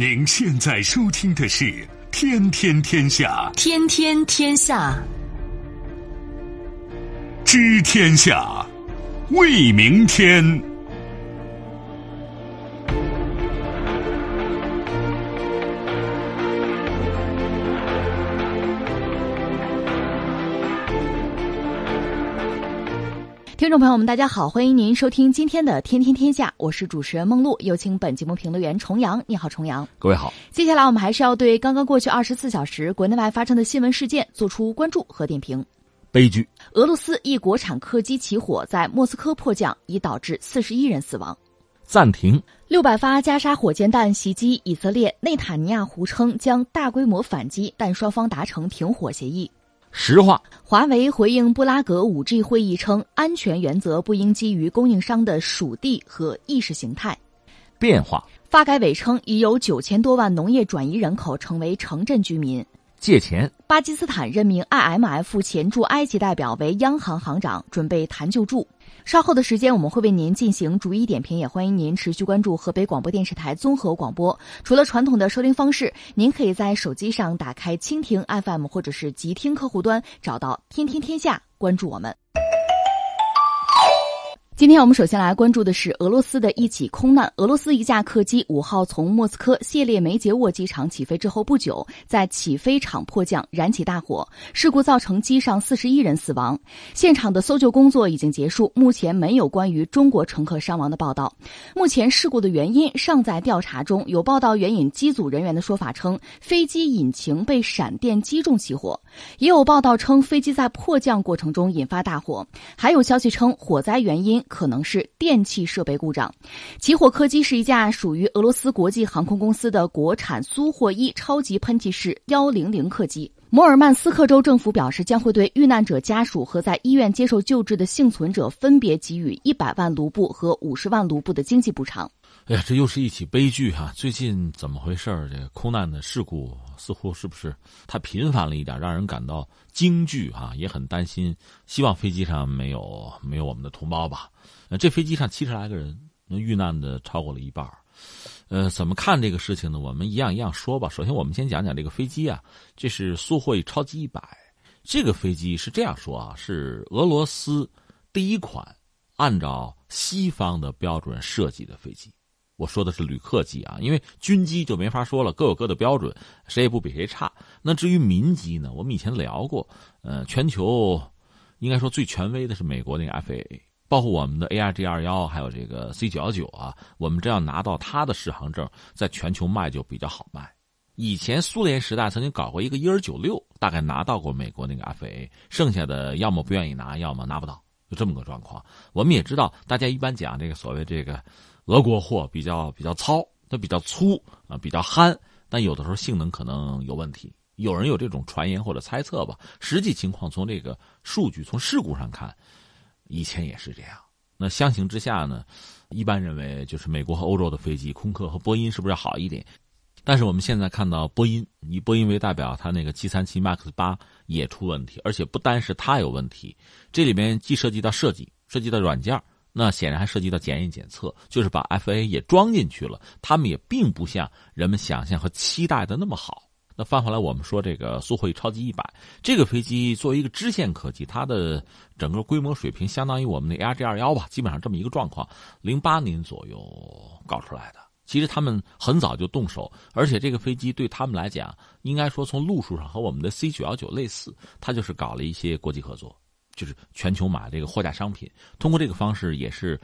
您现在收听的是《天天天下》，天天天下，知天下，为明天。听众朋友们，大家好，欢迎您收听今天的《天天天下》，我是主持人梦露，有请本节目评论员重阳。你好，重阳。各位好。接下来我们还是要对刚刚过去二十四小时国内外发生的新闻事件做出关注和点评。悲剧：俄罗斯一国产客机起火，在莫斯科迫降，已导致四十一人死亡。暂停。六百发加沙火箭弹袭击以色列，内塔尼亚胡称将大规模反击，但双方达成停火协议。实话，华为回应布拉格 5G 会议称，安全原则不应基于供应商的属地和意识形态。变化，发改委称已有九千多万农业转移人口成为城镇居民。借钱，巴基斯坦任命 IMF 前驻埃及代表为央行行长，准备谈救助。稍后的时间，我们会为您进行逐一点评，也欢迎您持续关注河北广播电视台综合广播。除了传统的收听方式，您可以在手机上打开蜻蜓 FM 或者是极听客户端，找到“天天天下”，关注我们。今天我们首先来关注的是俄罗斯的一起空难。俄罗斯一架客机五号从莫斯科谢列梅捷沃机场起飞之后不久，在起飞场迫降，燃起大火。事故造成机上四十一人死亡。现场的搜救工作已经结束，目前没有关于中国乘客伤亡的报道。目前事故的原因尚在调查中。有报道援引机组人员的说法称，飞机引擎被闪电击中起火；也有报道称飞机在迫降过程中引发大火。还有消息称火灾原因。可能是电气设备故障。起火客机是一架属于俄罗斯国际航空公司的国产苏霍伊超级喷气式幺零零客机。摩尔曼斯克州政府表示，将会对遇难者家属和在医院接受救治的幸存者分别给予一百万卢布和五十万卢布的经济补偿。哎呀，这又是一起悲剧哈！最近怎么回事儿？这空难的事故似乎是不是太频繁了一点，让人感到惊惧哈？也很担心。希望飞机上没有没有我们的同胞吧？呃，这飞机上七十来个人，遇难的超过了一半呃，怎么看这个事情呢？我们一样一样说吧。首先，我们先讲讲这个飞机啊，这是苏霍伊超级一百。这个飞机是这样说啊，是俄罗斯第一款按照西方的标准设计的飞机。我说的是旅客机啊，因为军机就没法说了，各有各的标准，谁也不比谁差。那至于民机呢？我们以前聊过，呃，全球应该说最权威的是美国那个 FAA，包括我们的 ARJ 二幺，还有这个 C 九幺九啊，我们这要拿到它的适航证，在全球卖就比较好卖。以前苏联时代曾经搞过一个伊尔九六，大概拿到过美国那个 FAA，剩下的要么不愿意拿，要么拿不到，就这么个状况。我们也知道，大家一般讲这个所谓这个。俄国货比较比较糙，它比较粗啊，比较憨，但有的时候性能可能有问题。有人有这种传言或者猜测吧。实际情况从这个数据、从事故上看，以前也是这样。那相形之下呢，一般认为就是美国和欧洲的飞机，空客和波音是不是要好一点？但是我们现在看到波音，以波音为代表，它那个七三七 MAX 八也出问题，而且不单是它有问题，这里面既涉及到设计，涉及到软件。那显然还涉及到检验检测，就是把 FA 也装进去了。他们也并不像人们想象和期待的那么好。那翻回来，我们说这个苏霍伊超级一百这个飞机作为一个支线客机，它的整个规模水平相当于我们的 ARJ 二幺吧，基本上这么一个状况。零八年左右搞出来的，其实他们很早就动手，而且这个飞机对他们来讲，应该说从路数上和我们的 C 九幺九类似，它就是搞了一些国际合作。就是全球买这个货架商品，通过这个方式也是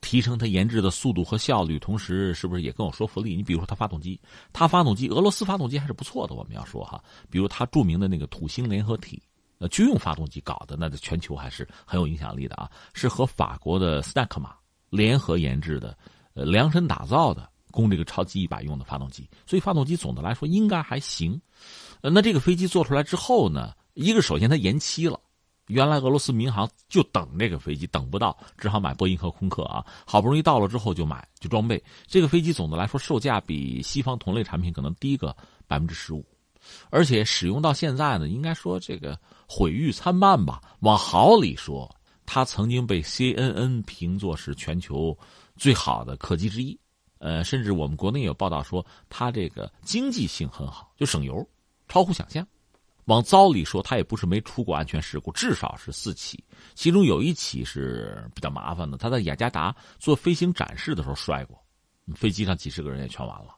提升它研制的速度和效率，同时是不是也更有说服力？你比如说它发动机，它发动机俄罗斯发动机还是不错的，我们要说哈，比如它著名的那个土星联合体，呃，军用发动机搞的，那在全球还是很有影响力的啊，是和法国的斯奈克马联合研制的，呃，量身打造的供这个超级一百用的发动机，所以发动机总的来说应该还行。呃，那这个飞机做出来之后呢，一个首先它延期了。原来俄罗斯民航就等这个飞机，等不到，只好买波音和空客啊。好不容易到了之后就买就装备。这个飞机总的来说售价比西方同类产品可能低个百分之十五，而且使用到现在呢，应该说这个毁誉参半吧。往好里说，它曾经被 CNN 评作是全球最好的客机之一。呃，甚至我们国内有报道说它这个经济性很好，就省油，超乎想象。往糟里说，他也不是没出过安全事故，至少是四起，其中有一起是比较麻烦的。他在雅加达做飞行展示的时候摔过，飞机上几十个人也全完了。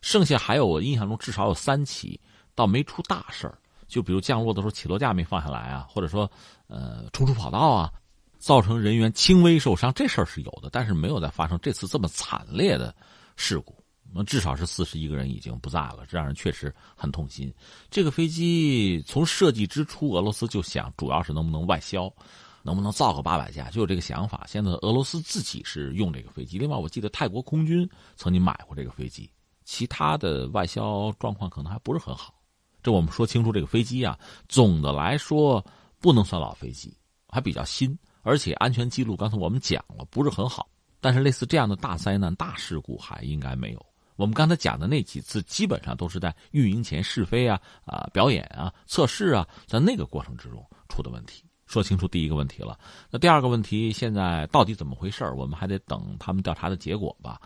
剩下还有我印象中至少有三起，倒没出大事儿。就比如降落的时候起落架没放下来啊，或者说呃冲出跑道啊，造成人员轻微受伤，这事儿是有的，但是没有再发生这次这么惨烈的事故。那至少是四十一个人已经不在了，这让人确实很痛心。这个飞机从设计之初，俄罗斯就想主要是能不能外销，能不能造个八百架，就有这个想法。现在俄罗斯自己是用这个飞机，另外我记得泰国空军曾经买过这个飞机，其他的外销状况可能还不是很好。这我们说清楚，这个飞机啊，总的来说不能算老飞机，还比较新，而且安全记录刚才我们讲了不是很好。但是类似这样的大灾难、大事故还应该没有。我们刚才讲的那几次，基本上都是在运营前试飞啊、啊表演啊、测试啊，在那个过程之中出的问题。说清楚第一个问题了，那第二个问题现在到底怎么回事我们还得等他们调查的结果吧。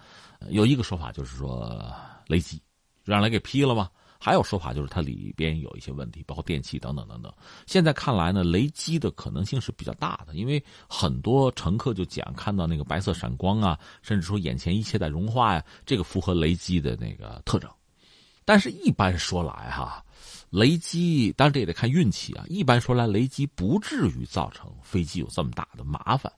有一个说法就是说雷击，让雷给劈了吗？还有说法就是它里边有一些问题，包括电器等等等等。现在看来呢，雷击的可能性是比较大的，因为很多乘客就讲看到那个白色闪光啊，甚至说眼前一切在融化呀，这个符合雷击的那个特征。但是，一般说来哈，雷击当然这也得看运气啊。一般说来，雷击不至于造成飞机有这么大的麻烦。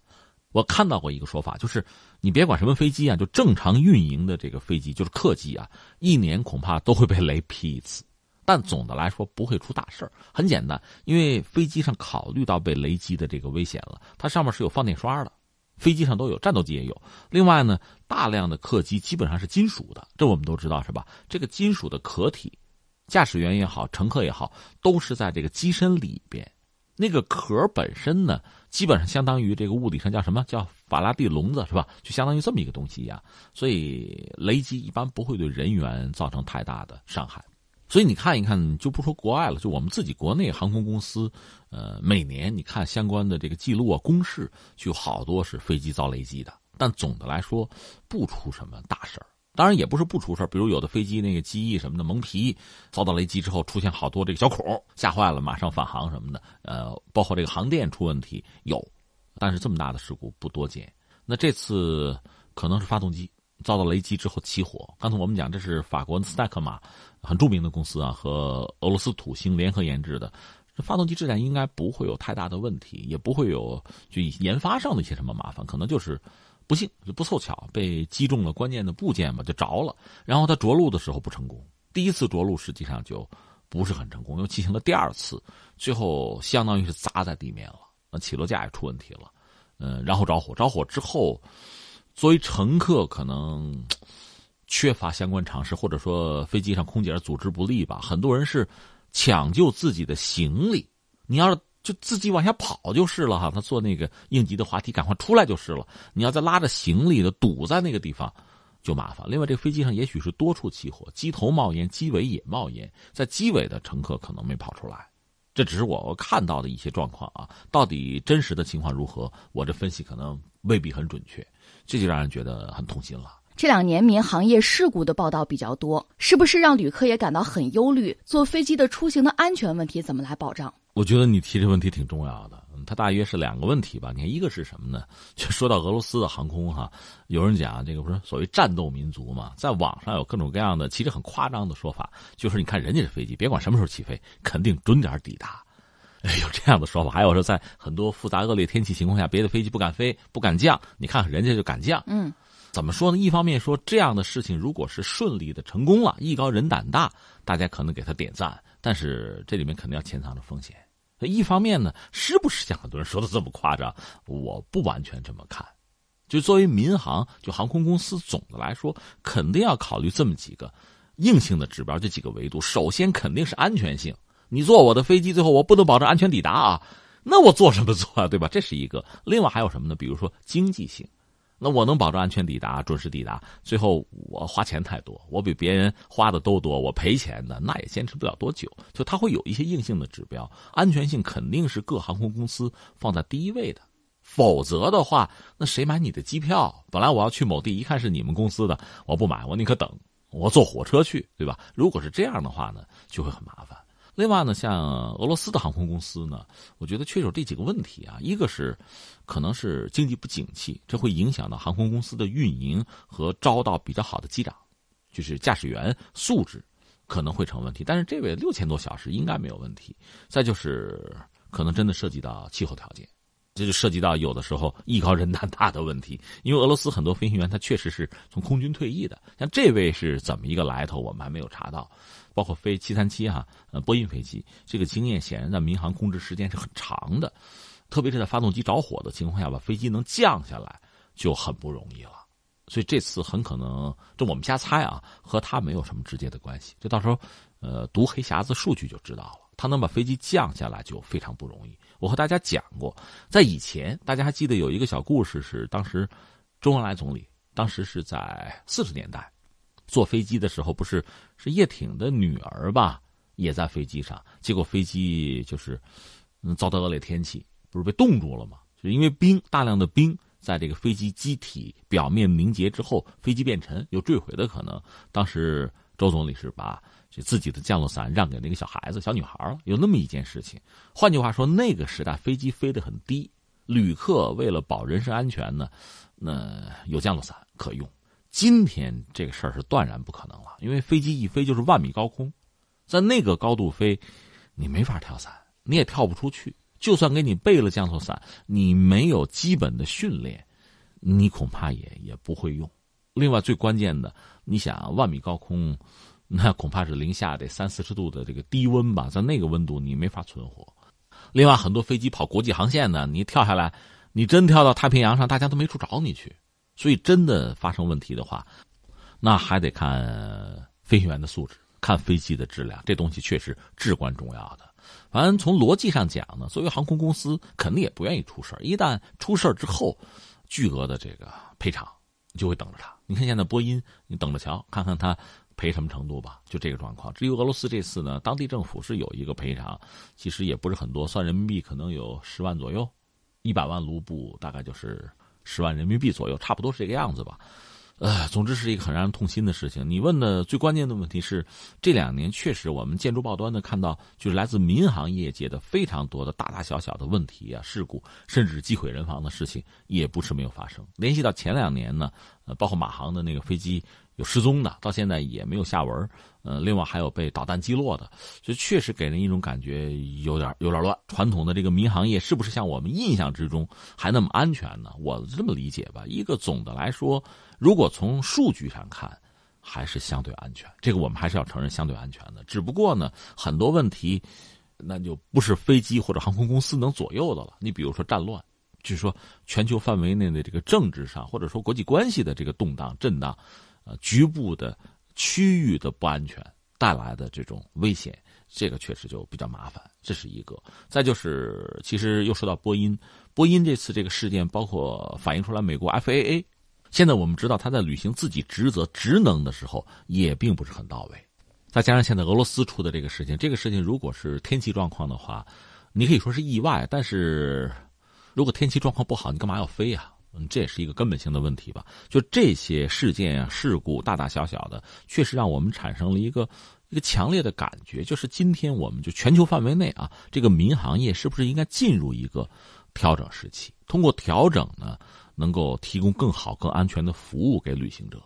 我看到过一个说法，就是你别管什么飞机啊，就正常运营的这个飞机，就是客机啊，一年恐怕都会被雷劈一次，但总的来说不会出大事儿。很简单，因为飞机上考虑到被雷击的这个危险了，它上面是有放电刷的，飞机上都有，战斗机也有。另外呢，大量的客机基本上是金属的，这我们都知道是吧？这个金属的壳体，驾驶员也好，乘客也好，都是在这个机身里边。那个壳本身呢，基本上相当于这个物理上叫什么叫法拉第笼子是吧？就相当于这么一个东西一样。所以雷击一般不会对人员造成太大的伤害。所以你看一看，就不说国外了，就我们自己国内航空公司，呃，每年你看相关的这个记录啊、公示，就好多是飞机遭雷击的。但总的来说，不出什么大事儿。当然也不是不出事比如有的飞机那个机翼什么的蒙皮，遭到雷击之后出现好多这个小孔，吓坏了，马上返航什么的。呃，包括这个航电出问题有，但是这么大的事故不多见。那这次可能是发动机遭到雷击之后起火。刚才我们讲这是法国斯泰克马很著名的公司啊，和俄罗斯土星联合研制的，发动机质量应该不会有太大的问题，也不会有就研发上的一些什么麻烦，可能就是。不幸就不凑巧被击中了关键的部件嘛，就着了。然后他着陆的时候不成功，第一次着陆实际上就不是很成功，又进行了第二次，最后相当于是砸在地面了，那起落架也出问题了，嗯，然后着火。着火之后，作为乘客可能缺乏相关常识，或者说飞机上空姐组织不力吧，很多人是抢救自己的行李。你要是。就自己往下跑就是了哈，他坐那个应急的滑梯，赶快出来就是了。你要再拉着行李的堵在那个地方，就麻烦。另外，这飞机上也许是多处起火，机头冒烟，机尾也冒烟，在机尾的乘客可能没跑出来。这只是我看到的一些状况啊，到底真实的情况如何，我这分析可能未必很准确，这就让人觉得很痛心了。这两年民航业事故的报道比较多，是不是让旅客也感到很忧虑？坐飞机的出行的安全问题怎么来保障？我觉得你提这问题挺重要的，它大约是两个问题吧。你看，一个是什么呢？就说到俄罗斯的航空哈，有人讲这个不是所谓战斗民族嘛，在网上有各种各样的其实很夸张的说法，就是你看人家这飞机，别管什么时候起飞，肯定准点抵达。哎，有这样的说法。还有说，在很多复杂恶劣天气情况下，别的飞机不敢飞、不敢降，你看看人家就敢降。嗯，怎么说呢？一方面说这样的事情如果是顺利的成功了，艺高人胆大，大家可能给他点赞。但是这里面肯定要潜藏着风险。一方面呢，是不是像很多人说的这么夸张？我不完全这么看。就作为民航，就航空公司，总的来说，肯定要考虑这么几个硬性的指标，这几个维度。首先肯定是安全性。你坐我的飞机，最后我不能保证安全抵达啊，那我做什么做啊？对吧？这是一个。另外还有什么呢？比如说经济性。那我能保证安全抵达、准时抵达，最后我花钱太多，我比别人花的都多，我赔钱的那也坚持不了多久。就它会有一些硬性的指标，安全性肯定是各航空公司放在第一位的。否则的话，那谁买你的机票？本来我要去某地，一看是你们公司的，我不买，我宁可等，我坐火车去，对吧？如果是这样的话呢，就会很麻烦。另外呢，像俄罗斯的航空公司呢，我觉得确实有这几个问题啊。一个是，可能是经济不景气，这会影响到航空公司的运营和招到比较好的机长，就是驾驶员素质可能会成问题。但是这位六千多小时应该没有问题。再就是，可能真的涉及到气候条件，这就涉及到有的时候艺高人胆大的问题。因为俄罗斯很多飞行员他确实是从空军退役的，像这位是怎么一个来头，我们还没有查到。包括飞七三七哈，呃，波音飞机，这个经验显然在民航控制时间是很长的，特别是在发动机着火的情况下，把飞机能降下来就很不容易了。所以这次很可能，这我们瞎猜啊，和他没有什么直接的关系。就到时候，呃，读黑匣子数据就知道了。他能把飞机降下来就非常不容易。我和大家讲过，在以前，大家还记得有一个小故事，是当时周恩来总理，当时是在四十年代。坐飞机的时候，不是是叶挺的女儿吧？也在飞机上，结果飞机就是嗯遭到恶劣天气，不是被冻住了吗？就因为冰大量的冰在这个飞机机体表面凝结之后，飞机变沉，有坠毁的可能。当时周总理是把这自己的降落伞让给那个小孩子、小女孩了，有那么一件事情。换句话说，那个时代飞机飞得很低，旅客为了保人身安全呢，那有降落伞可用。今天这个事儿是断然不可能了，因为飞机一飞就是万米高空，在那个高度飞，你没法跳伞，你也跳不出去。就算给你备了降落伞，你没有基本的训练，你恐怕也也不会用。另外，最关键的，你想万米高空，那恐怕是零下得三四十度的这个低温吧，在那个温度你没法存活。另外，很多飞机跑国际航线呢，你跳下来，你真跳到太平洋上，大家都没处找你去。所以，真的发生问题的话，那还得看飞行员的素质，看飞机的质量，这东西确实至关重要的。反正从逻辑上讲呢，作为航空公司，肯定也不愿意出事一旦出事之后，巨额的这个赔偿就会等着他。你看现在波音，你等着瞧，看看他赔什么程度吧。就这个状况。至于俄罗斯这次呢，当地政府是有一个赔偿，其实也不是很多，算人民币可能有十万左右，一百万卢布大概就是。十万人民币左右，差不多是这个样子吧。呃，总之是一个很让人痛心的事情。你问的最关键的问题是，这两年确实我们建筑报端的看到，就是来自民航业界的非常多的大大小小的问题啊、事故，甚至击毁人亡的事情，也不是没有发生。联系到前两年呢，呃，包括马航的那个飞机。有失踪的，到现在也没有下文。呃，另外还有被导弹击落的，就确实给人一种感觉有点有点乱。传统的这个民航业是不是像我们印象之中还那么安全呢？我这么理解吧，一个总的来说，如果从数据上看，还是相对安全。这个我们还是要承认相对安全的。只不过呢，很多问题，那就不是飞机或者航空公司能左右的了。你比如说战乱，据说全球范围内的这个政治上或者说国际关系的这个动荡震荡。呃，局部的区域的不安全带来的这种危险，这个确实就比较麻烦，这是一个。再就是，其实又说到波音，波音这次这个事件，包括反映出来美国 FAA，现在我们知道他在履行自己职责职能的时候，也并不是很到位。再加上现在俄罗斯出的这个事情，这个事情如果是天气状况的话，你可以说是意外，但是如果天气状况不好，你干嘛要飞呀？嗯，这也是一个根本性的问题吧。就这些事件啊、事故，大大小小的，确实让我们产生了一个一个强烈的感觉，就是今天我们就全球范围内啊，这个民航业是不是应该进入一个调整时期？通过调整呢，能够提供更好、更安全的服务给旅行者。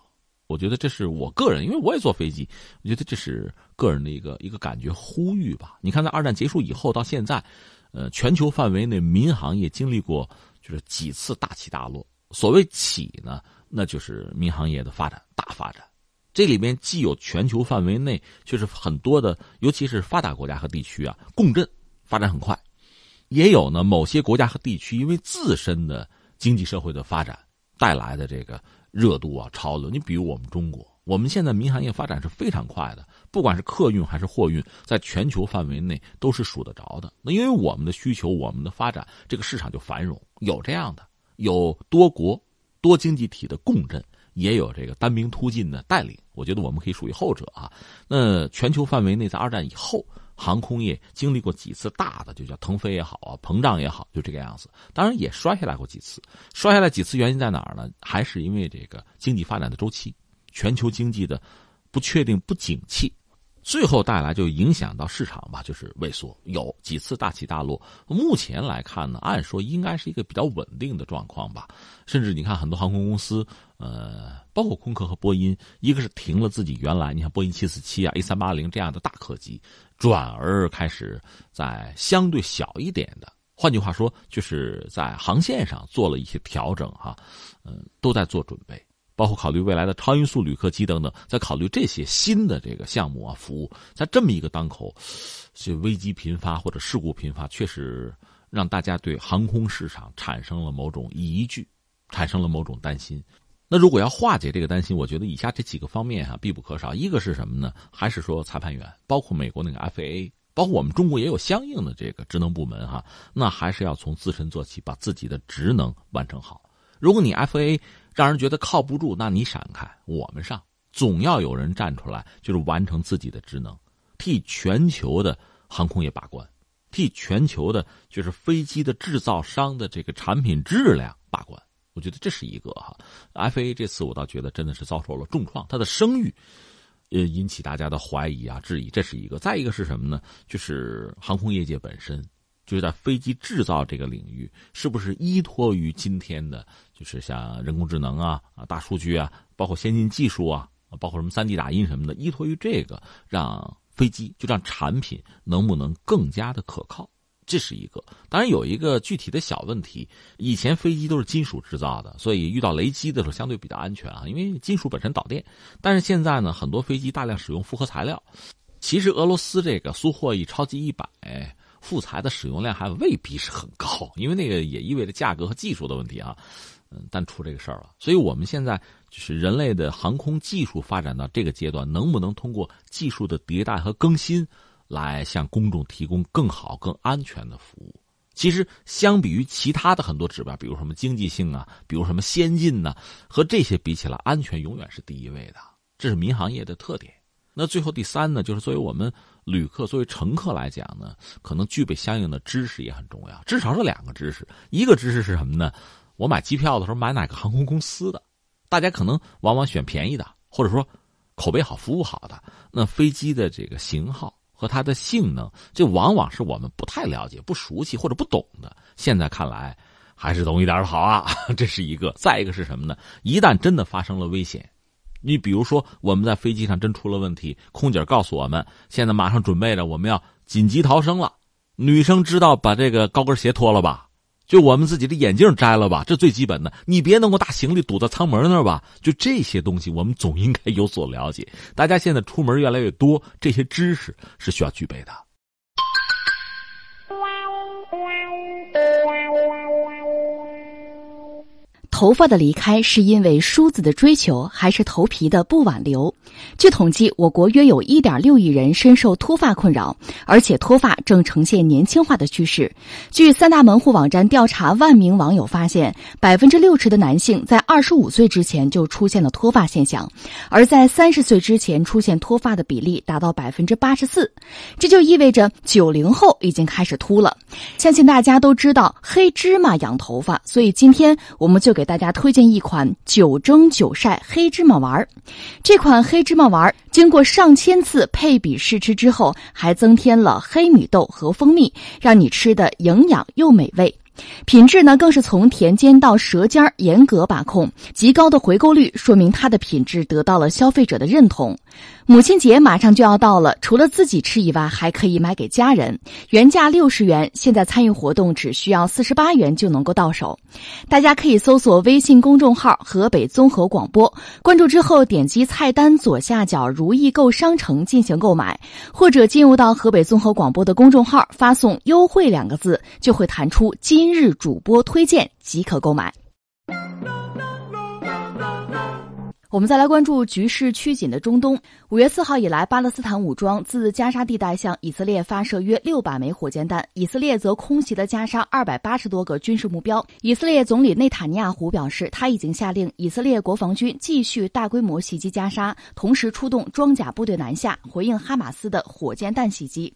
我觉得这是我个人，因为我也坐飞机，我觉得这是个人的一个一个感觉呼吁吧。你看，在二战结束以后到现在，呃，全球范围内民航业经历过。就是几次大起大落。所谓起呢，那就是民航业的发展大发展。这里面既有全球范围内，就是很多的，尤其是发达国家和地区啊，共振发展很快；也有呢某些国家和地区因为自身的经济社会的发展带来的这个热度啊潮流。你比如我们中国，我们现在民航业发展是非常快的。不管是客运还是货运，在全球范围内都是数得着的。那因为我们的需求，我们的发展，这个市场就繁荣。有这样的，有多国、多经济体的共振，也有这个单兵突进的带领。我觉得我们可以属于后者啊。那全球范围内，在二战以后，航空业经历过几次大的，就叫腾飞也好啊，膨胀也好，就这个样子。当然也摔下来过几次，摔下来几次原因在哪儿呢？还是因为这个经济发展的周期，全球经济的不确定、不景气。最后带来就影响到市场吧，就是萎缩，有几次大起大落。目前来看呢，按说应该是一个比较稳定的状况吧。甚至你看很多航空公司，呃，包括空客和波音，一个是停了自己原来，你看波音七四七啊、A 三八零这样的大客机，转而开始在相对小一点的，换句话说，就是在航线上做了一些调整哈，嗯，都在做准备。包括考虑未来的超音速旅客机等等，在考虑这些新的这个项目啊服务，在这么一个当口，是危机频发或者事故频发，确实让大家对航空市场产生了某种疑惧，产生了某种担心。那如果要化解这个担心，我觉得以下这几个方面哈必不可少。一个是什么呢？还是说裁判员，包括美国那个 FAA，包括我们中国也有相应的这个职能部门哈，那还是要从自身做起，把自己的职能完成好。如果你 FAA 让人觉得靠不住，那你闪开，我们上，总要有人站出来，就是完成自己的职能，替全球的航空业把关，替全球的，就是飞机的制造商的这个产品质量把关。我觉得这是一个哈，FA 这次我倒觉得真的是遭受了重创，它的声誉，呃，引起大家的怀疑啊、质疑，这是一个。再一个是什么呢？就是航空业界本身。就是在飞机制造这个领域，是不是依托于今天的，就是像人工智能啊、啊大数据啊，包括先进技术啊，包括什么三 D 打印什么的，依托于这个，让飞机就让产品能不能更加的可靠？这是一个。当然有一个具体的小问题，以前飞机都是金属制造的，所以遇到雷击的时候相对比较安全啊，因为金属本身导电。但是现在呢，很多飞机大量使用复合材料，其实俄罗斯这个苏霍伊超级一百。复材的使用量还未必是很高，因为那个也意味着价格和技术的问题啊。嗯，但出这个事儿了，所以我们现在就是人类的航空技术发展到这个阶段，能不能通过技术的迭代和更新，来向公众提供更好、更安全的服务？其实，相比于其他的很多指标，比如什么经济性啊，比如什么先进呢，和这些比起来，安全永远是第一位的。这是民航业的特点。那最后第三呢，就是作为我们。旅客作为乘客来讲呢，可能具备相应的知识也很重要，至少是两个知识。一个知识是什么呢？我买机票的时候买哪个航空公司的？大家可能往往选便宜的，或者说口碑好、服务好的。那飞机的这个型号和它的性能，这往往是我们不太了解、不熟悉或者不懂的。现在看来，还是懂一点的好啊。这是一个。再一个是什么呢？一旦真的发生了危险。你比如说，我们在飞机上真出了问题，空姐告诉我们，现在马上准备着，我们要紧急逃生了。女生知道把这个高跟鞋脱了吧？就我们自己的眼镜摘了吧？这最基本的，你别弄个大行李堵在舱门那儿吧？就这些东西，我们总应该有所了解。大家现在出门越来越多，这些知识是需要具备的。头发的离开是因为梳子的追求，还是头皮的不挽留？据统计，我国约有一点六亿人深受脱发困扰，而且脱发正呈现年轻化的趋势。据三大门户网站调查万名网友发现，百分之六十的男性在二十五岁之前就出现了脱发现象，而在三十岁之前出现脱发的比例达到百分之八十四。这就意味着九零后已经开始秃了。相信大家都知道黑芝麻养头发，所以今天我们就给大。大家推荐一款九蒸九晒黑芝麻丸儿，这款黑芝麻丸儿经过上千次配比试吃之后，还增添了黑米豆和蜂蜜，让你吃的营养又美味。品质呢，更是从田间到舌尖严格把控，极高的回购率说明它的品质得到了消费者的认同。母亲节马上就要到了，除了自己吃以外，还可以买给家人。原价六十元，现在参与活动只需要四十八元就能够到手。大家可以搜索微信公众号“河北综合广播”，关注之后点击菜单左下角“如意购商城”进行购买，或者进入到河北综合广播的公众号，发送“优惠”两个字，就会弹出今日主播推荐，即可购买。我们再来关注局势趋紧的中东。五月四号以来，巴勒斯坦武装自加沙地带向以色列发射约六百枚火箭弹，以色列则空袭了加沙二百八十多个军事目标。以色列总理内塔尼亚胡表示，他已经下令以色列国防军继续大规模袭击加沙，同时出动装甲部队南下，回应哈马斯的火箭弹袭击。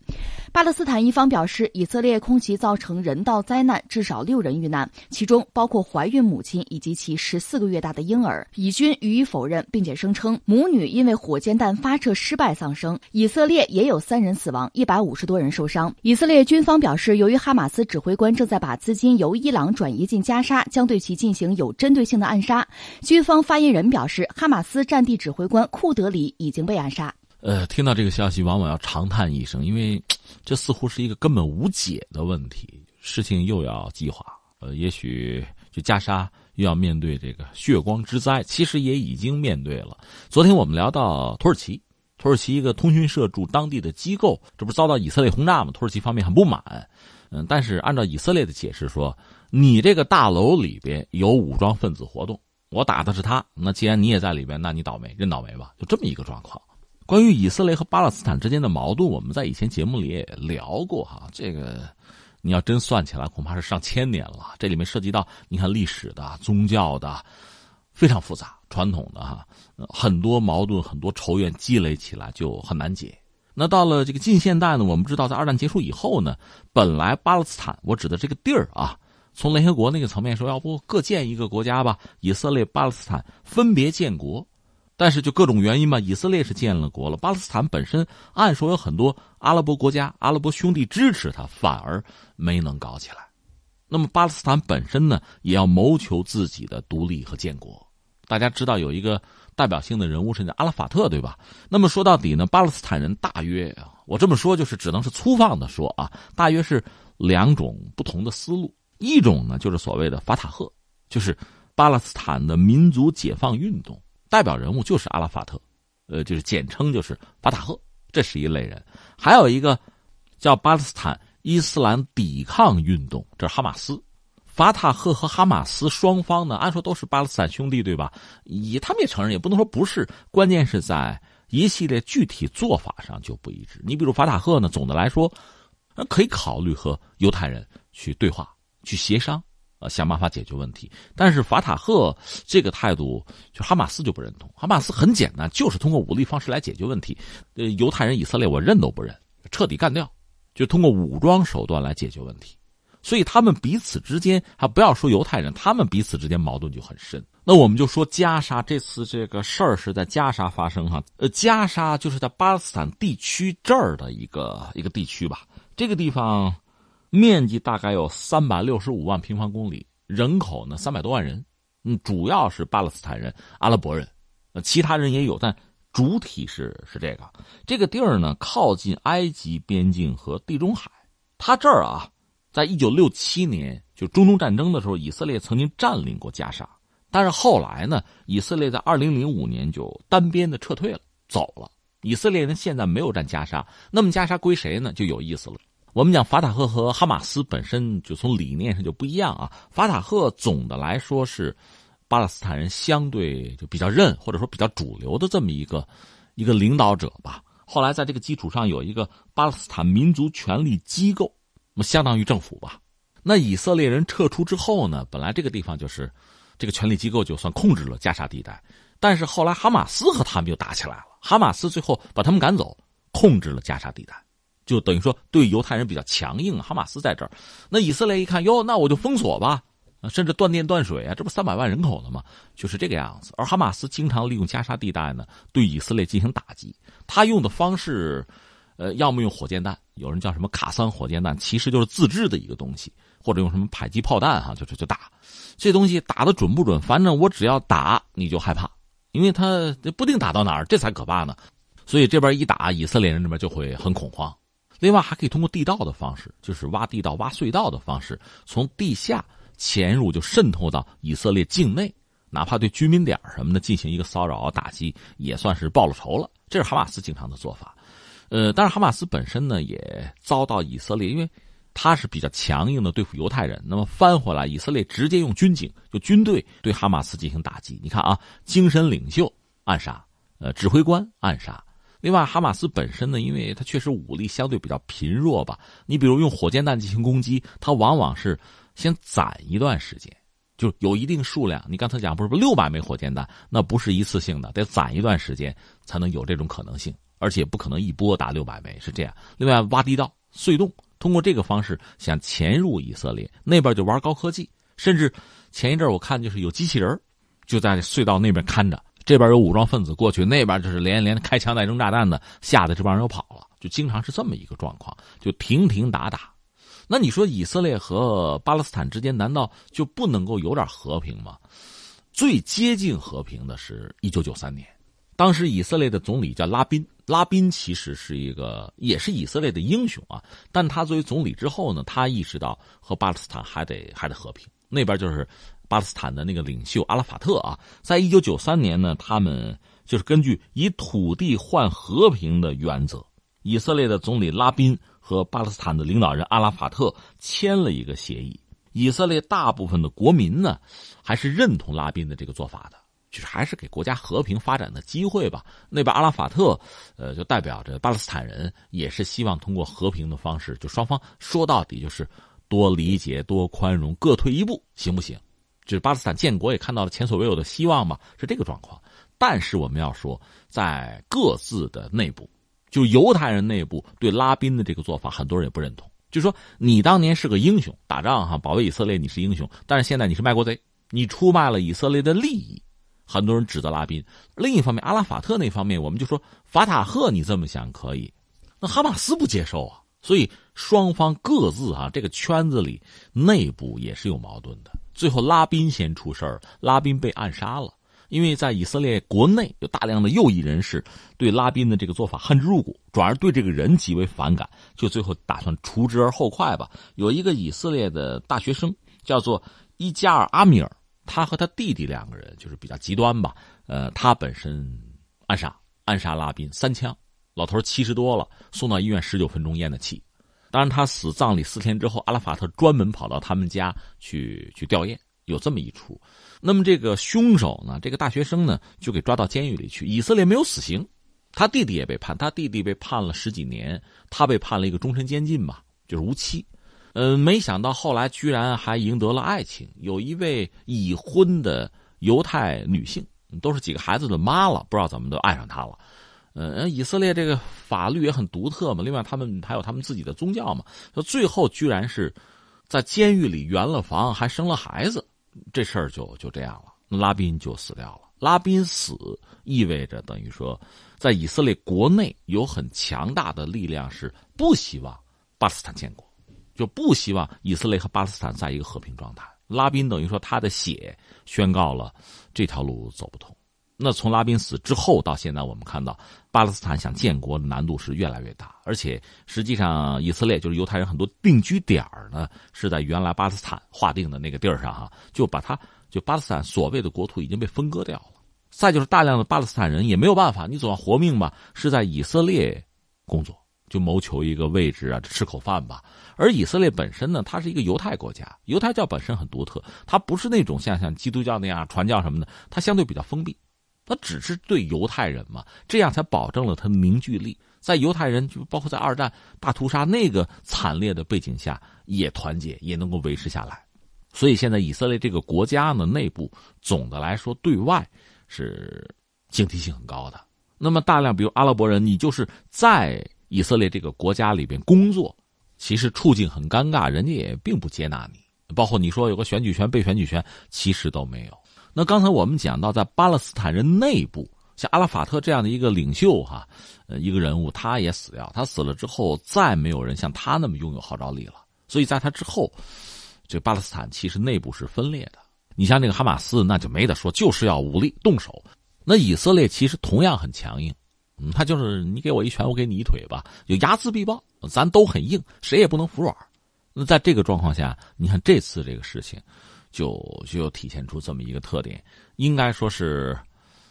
巴勒斯坦一方表示，以色列空袭造成人道灾难，至少六人遇难，其中包括怀孕母亲以及其十四个月大的婴儿。以军予以否认认，并且声称母女因为火箭弹发射失败丧生。以色列也有三人死亡，一百五十多人受伤。以色列军方表示，由于哈马斯指挥官正在把资金由伊朗转移进加沙，将对其进行有针对性的暗杀。军方发言人表示，哈马斯战地指挥官库德里已经被暗杀。呃，听到这个消息，往往要长叹一声，因为这似乎是一个根本无解的问题。事情又要激化，呃，也许就加沙。又要面对这个血光之灾，其实也已经面对了。昨天我们聊到土耳其，土耳其一个通讯社驻当地的机构，这不是遭到以色列轰炸吗？土耳其方面很不满，嗯，但是按照以色列的解释说，你这个大楼里边有武装分子活动，我打的是他，那既然你也在里边，那你倒霉，认倒霉吧，就这么一个状况。关于以色列和巴勒斯坦之间的矛盾，我们在以前节目里也聊过哈，这个。你要真算起来，恐怕是上千年了。这里面涉及到你看历史的、宗教的，非常复杂、传统的哈，很多矛盾、很多仇怨积累起来就很难解。那到了这个近现代呢，我们知道在二战结束以后呢，本来巴勒斯坦，我指的这个地儿啊，从联合国那个层面说，要不各建一个国家吧，以色列、巴勒斯坦分别建国。但是就各种原因嘛，以色列是建了国了，巴勒斯坦本身按说有很多阿拉伯国家、阿拉伯兄弟支持他，反而没能搞起来。那么巴勒斯坦本身呢，也要谋求自己的独立和建国。大家知道有一个代表性的人物是阿拉法特，对吧？那么说到底呢，巴勒斯坦人大约，我这么说就是只能是粗放的说啊，大约是两种不同的思路。一种呢就是所谓的法塔赫，就是巴勒斯坦的民族解放运动。代表人物就是阿拉法特，呃，就是简称就是法塔赫，这是一类人。还有一个叫巴勒斯坦伊斯兰抵抗运动，这是哈马斯。法塔赫和哈马斯双方呢，按说都是巴勒斯坦兄弟，对吧？以他们也承认，也不能说不是。关键是在一系列具体做法上就不一致。你比如法塔赫呢，总的来说，可以考虑和犹太人去对话、去协商。呃，想办法解决问题，但是法塔赫这个态度，就哈马斯就不认同。哈马斯很简单，就是通过武力方式来解决问题。呃，犹太人、以色列，我认都不认，彻底干掉，就通过武装手段来解决问题。所以他们彼此之间，还不要说犹太人，他们彼此之间矛盾就很深。那我们就说加沙这次这个事儿是在加沙发生哈，呃，加沙就是在巴勒斯坦地区这儿的一个一个地区吧，这个地方。面积大概有三百六十五万平方公里，人口呢三百多万人，嗯，主要是巴勒斯坦人、阿拉伯人，呃，其他人也有，但主体是是这个。这个地儿呢靠近埃及边境和地中海。它这儿啊，在一九六七年就中东战争的时候，以色列曾经占领过加沙，但是后来呢，以色列在二零零五年就单边的撤退了，走了。以色列人现在没有占加沙，那么加沙归谁呢？就有意思了。我们讲法塔赫和哈马斯本身就从理念上就不一样啊。法塔赫总的来说是巴勒斯坦人相对就比较认或者说比较主流的这么一个一个领导者吧。后来在这个基础上有一个巴勒斯坦民族权力机构，那么相当于政府吧。那以色列人撤出之后呢，本来这个地方就是这个权力机构就算控制了加沙地带，但是后来哈马斯和他们又打起来了，哈马斯最后把他们赶走，控制了加沙地带。就等于说对犹太人比较强硬，哈马斯在这儿，那以色列一看哟，那我就封锁吧，甚至断电断水啊，这不三百万人口了吗？就是这个样子。而哈马斯经常利用加沙地带呢，对以色列进行打击。他用的方式，呃，要么用火箭弹，有人叫什么卡桑火箭弹，其实就是自制的一个东西，或者用什么迫击炮弹哈，就就就打。这东西打的准不准？反正我只要打你就害怕，因为他不定打到哪儿，这才可怕呢。所以这边一打，以色列人这边就会很恐慌。另外还可以通过地道的方式，就是挖地道、挖隧道的方式，从地下潜入，就渗透到以色列境内，哪怕对居民点什么的进行一个骚扰、打击，也算是报了仇了。这是哈马斯经常的做法。呃，但是哈马斯本身呢，也遭到以色列，因为他是比较强硬的对付犹太人。那么翻回来，以色列直接用军警，就军队对哈马斯进行打击。你看啊，精神领袖暗杀，呃，指挥官暗杀。另外，哈马斯本身呢，因为它确实武力相对比较贫弱吧。你比如用火箭弹进行攻击，它往往是先攒一段时间，就有一定数量。你刚才讲不是六百枚火箭弹，那不是一次性的，得攒一段时间才能有这种可能性，而且不可能一波打六百枚，是这样。另外，挖地道、隧洞，通过这个方式想潜入以色列那边就玩高科技，甚至前一阵我看就是有机器人就在隧道那边看着。这边有武装分子过去，那边就是连连开枪带扔炸弹的，吓得这帮人又跑了，就经常是这么一个状况，就停停打打。那你说以色列和巴勒斯坦之间难道就不能够有点和平吗？最接近和平的是一九九三年，当时以色列的总理叫拉宾，拉宾其实是一个也是以色列的英雄啊，但他作为总理之后呢，他意识到和巴勒斯坦还得还得和平，那边就是。巴勒斯坦的那个领袖阿拉法特啊，在一九九三年呢，他们就是根据以土地换和平的原则，以色列的总理拉宾和巴勒斯坦的领导人阿拉法特签了一个协议。以色列大部分的国民呢，还是认同拉宾的这个做法的，就是还是给国家和平发展的机会吧。那边阿拉法特，呃，就代表着巴勒斯坦人，也是希望通过和平的方式，就双方说到底就是多理解、多宽容，各退一步，行不行？就是巴勒斯坦建国也看到了前所未有的希望嘛，是这个状况。但是我们要说，在各自的内部，就犹太人内部对拉宾的这个做法，很多人也不认同。就说你当年是个英雄，打仗哈，保卫以色列你是英雄，但是现在你是卖国贼，你出卖了以色列的利益，很多人指责拉宾。另一方面，阿拉法特那方面，我们就说法塔赫你这么想可以，那哈马斯不接受啊，所以双方各自啊，这个圈子里内部也是有矛盾的。最后，拉宾先出事儿，拉宾被暗杀了。因为在以色列国内有大量的右翼人士对拉宾的这个做法恨之入骨，转而对这个人极为反感，就最后打算除之而后快吧。有一个以色列的大学生叫做伊加尔阿米尔，他和他弟弟两个人就是比较极端吧。呃，他本身暗杀暗杀拉宾三枪，老头七十多了，送到医院十九分钟咽的气。当然，他死葬礼四天之后，阿拉法特专门跑到他们家去去吊唁，有这么一出。那么这个凶手呢，这个大学生呢，就给抓到监狱里去。以色列没有死刑，他弟弟也被判，他弟弟被判了十几年，他被判了一个终身监禁吧，就是无期。嗯，没想到后来居然还赢得了爱情，有一位已婚的犹太女性，都是几个孩子的妈了，不知道怎么都爱上他了。呃，以色列这个法律也很独特嘛，另外他们还有他们自己的宗教嘛，说最后居然是在监狱里圆了房，还生了孩子，这事儿就就这样了，拉宾就死掉了。拉宾死意味着等于说，在以色列国内有很强大的力量是不希望巴勒斯坦建国，就不希望以色列和巴勒斯坦在一个和平状态。拉宾等于说他的血宣告了这条路走不通。那从拉宾死之后到现在，我们看到巴勒斯坦想建国的难度是越来越大，而且实际上以色列就是犹太人很多定居点呢是在原来巴勒斯坦划定的那个地儿上哈，就把它就巴勒斯坦所谓的国土已经被分割掉了。再就是大量的巴勒斯坦人也没有办法，你总要活命吧，是在以色列工作，就谋求一个位置啊，吃口饭吧。而以色列本身呢，它是一个犹太国家，犹太教本身很独特，它不是那种像像基督教那样传教什么的，它相对比较封闭。他只是对犹太人嘛，这样才保证了他凝聚力。在犹太人就包括在二战大屠杀那个惨烈的背景下，也团结，也能够维持下来。所以现在以色列这个国家呢，内部总的来说对外是警惕性很高的。那么大量比如阿拉伯人，你就是在以色列这个国家里边工作，其实处境很尴尬，人家也并不接纳你。包括你说有个选举权、被选举权，其实都没有。那刚才我们讲到，在巴勒斯坦人内部，像阿拉法特这样的一个领袖哈，呃，一个人物，他也死掉。他死了之后，再没有人像他那么拥有号召力了。所以在他之后，这巴勒斯坦其实内部是分裂的。你像这个哈马斯，那就没得说，就是要武力动手。那以色列其实同样很强硬，嗯，他就是你给我一拳，我给你一腿吧，就睚眦必报，咱都很硬，谁也不能服软。那在这个状况下，你看这次这个事情。就就体现出这么一个特点，应该说是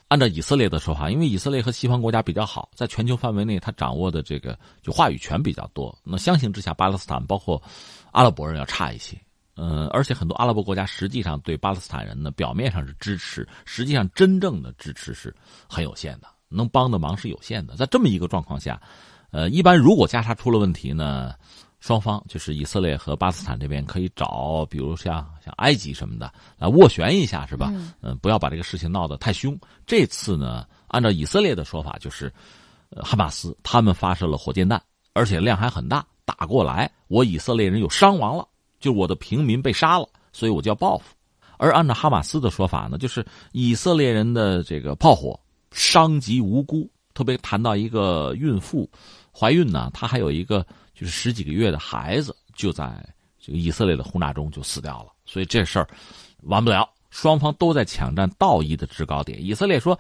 按照以色列的说法，因为以色列和西方国家比较好，在全球范围内，他掌握的这个就话语权比较多。那相形之下，巴勒斯坦包括阿拉伯人要差一些。嗯，而且很多阿拉伯国家实际上对巴勒斯坦人呢，表面上是支持，实际上真正的支持是很有限的，能帮的忙是有限的。在这么一个状况下，呃，一般如果加沙出了问题呢，双方就是以色列和巴勒斯坦这边可以找，比如像像埃及什么的来斡旋一下，是吧？嗯，不要把这个事情闹得太凶。这次呢，按照以色列的说法，就是哈马斯他们发射了火箭弹，而且量还很大，打过来，我以色列人有伤亡了。就我的平民被杀了，所以我就要报复。而按照哈马斯的说法呢，就是以色列人的这个炮火伤及无辜，特别谈到一个孕妇怀孕呢，她还有一个就是十几个月的孩子，就在这个以色列的轰炸中就死掉了。所以这事儿完不了，双方都在抢占道义的制高点。以色列说，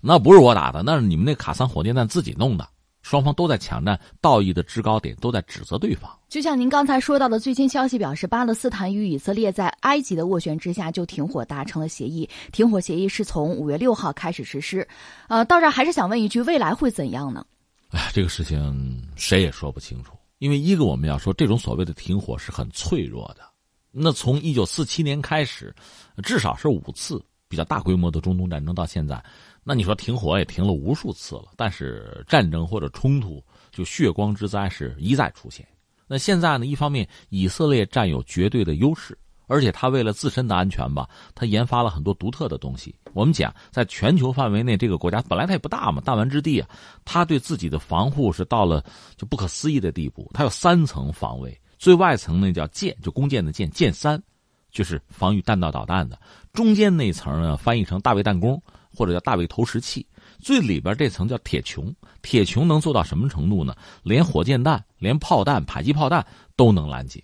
那不是我打的，那是你们那卡桑火箭弹自己弄的。双方都在抢占道义的制高点，都在指责对方。就像您刚才说到的，最新消息表示，巴勒斯坦与以色列在埃及的斡旋之下就停火达成了协议。停火协议是从五月六号开始实施。呃，到这儿还是想问一句，未来会怎样呢？哎，这个事情谁也说不清楚。因为一个我们要说，这种所谓的停火是很脆弱的。那从一九四七年开始，至少是五次比较大规模的中东战争到现在。那你说停火也停了无数次了，但是战争或者冲突就血光之灾是一再出现。那现在呢？一方面以色列占有绝对的优势，而且他为了自身的安全吧，他研发了很多独特的东西。我们讲，在全球范围内，这个国家本来它也不大嘛，弹丸之地啊，他对自己的防护是到了就不可思议的地步。它有三层防卫，最外层那叫箭，就弓箭的箭，箭三，就是防御弹道导弹的。中间那层呢，翻译成大卫弹弓。或者叫大卫投石器，最里边这层叫铁穹。铁穹能做到什么程度呢？连火箭弹、连炮弹、迫击炮弹都能拦截。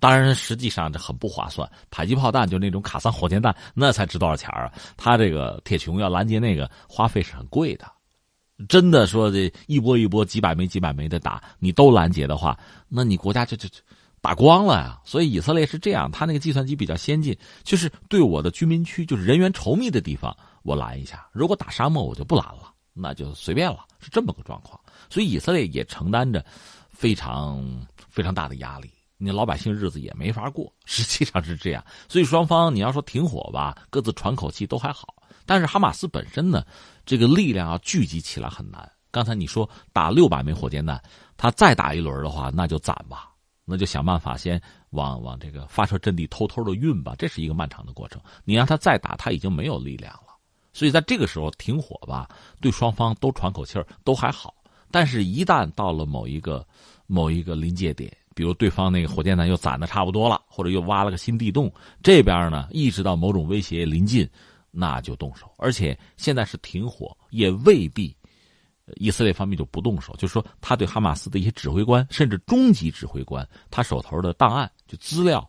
当然，实际上这很不划算。迫击炮弹就那种卡桑火箭弹，那才值多少钱啊？他这个铁穹要拦截那个，花费是很贵的。真的说这一波一波几百枚几百枚的打，你都拦截的话，那你国家就就打光了呀。所以以色列是这样，他那个计算机比较先进，就是对我的居民区，就是人员稠密的地方。我拦一下，如果打沙漠，我就不拦了，那就随便了，是这么个状况。所以以色列也承担着非常非常大的压力，你老百姓日子也没法过，实际上是这样。所以双方你要说停火吧，各自喘口气都还好。但是哈马斯本身呢，这个力量要聚集起来很难。刚才你说打六百枚火箭弹，他再打一轮的话，那就攒吧，那就想办法先往往这个发射阵地偷偷的运吧，这是一个漫长的过程。你让他再打，他已经没有力量了。所以在这个时候停火吧，对双方都喘口气儿都还好。但是，一旦到了某一个某一个临界点，比如对方那个火箭弹又攒的差不多了，或者又挖了个新地洞，这边呢意识到某种威胁临近，那就动手。而且现在是停火，也未必以色列方面就不动手。就是说，他对哈马斯的一些指挥官，甚至中级指挥官，他手头的档案就资料，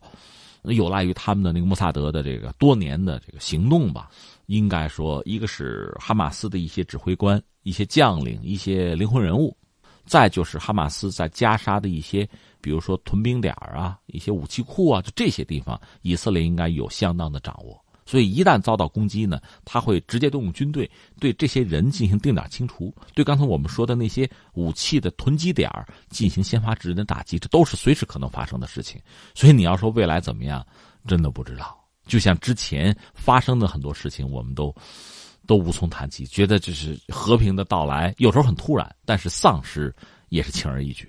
有赖于他们的那个穆萨德的这个多年的这个行动吧。应该说，一个是哈马斯的一些指挥官、一些将领、一些灵魂人物，再就是哈马斯在加沙的一些，比如说屯兵点啊、一些武器库啊，就这些地方，以色列应该有相当的掌握。所以一旦遭到攻击呢，他会直接动用军队对这些人进行定点清除，对刚才我们说的那些武器的囤积点进行先发制人的打击，这都是随时可能发生的事情。所以你要说未来怎么样，真的不知道。就像之前发生的很多事情，我们都都无从谈起，觉得这是和平的到来，有时候很突然，但是丧失也是轻而易举。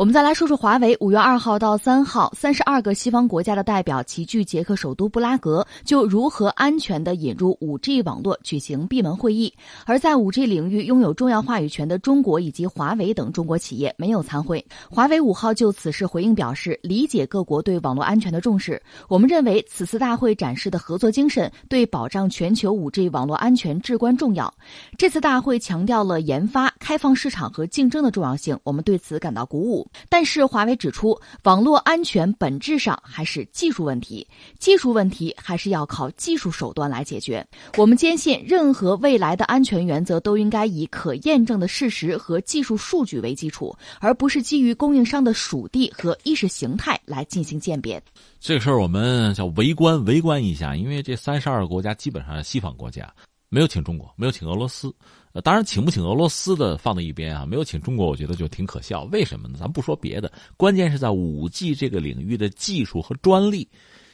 我们再来说说华为。五月二号到三号，三十二个西方国家的代表齐聚捷克首都布拉格，就如何安全的引入五 G 网络举行闭门会议。而在五 G 领域拥有重要话语权的中国以及华为等中国企业没有参会。华为五号就此事回应表示，理解各国对网络安全的重视。我们认为此次大会展示的合作精神对保障全球五 G 网络安全至关重要。这次大会强调了研发、开放市场和竞争的重要性，我们对此感到鼓舞。但是华为指出，网络安全本质上还是技术问题，技术问题还是要靠技术手段来解决。我们坚信，任何未来的安全原则都应该以可验证的事实和技术数据为基础，而不是基于供应商的属地和意识形态来进行鉴别。这个事儿我们叫围观，围观一下，因为这三十二个国家基本上是西方国家。没有请中国，没有请俄罗斯，呃，当然，请不请俄罗斯的放在一边啊，没有请中国，我觉得就挺可笑。为什么呢？咱不说别的，关键是在五 G 这个领域的技术和专利，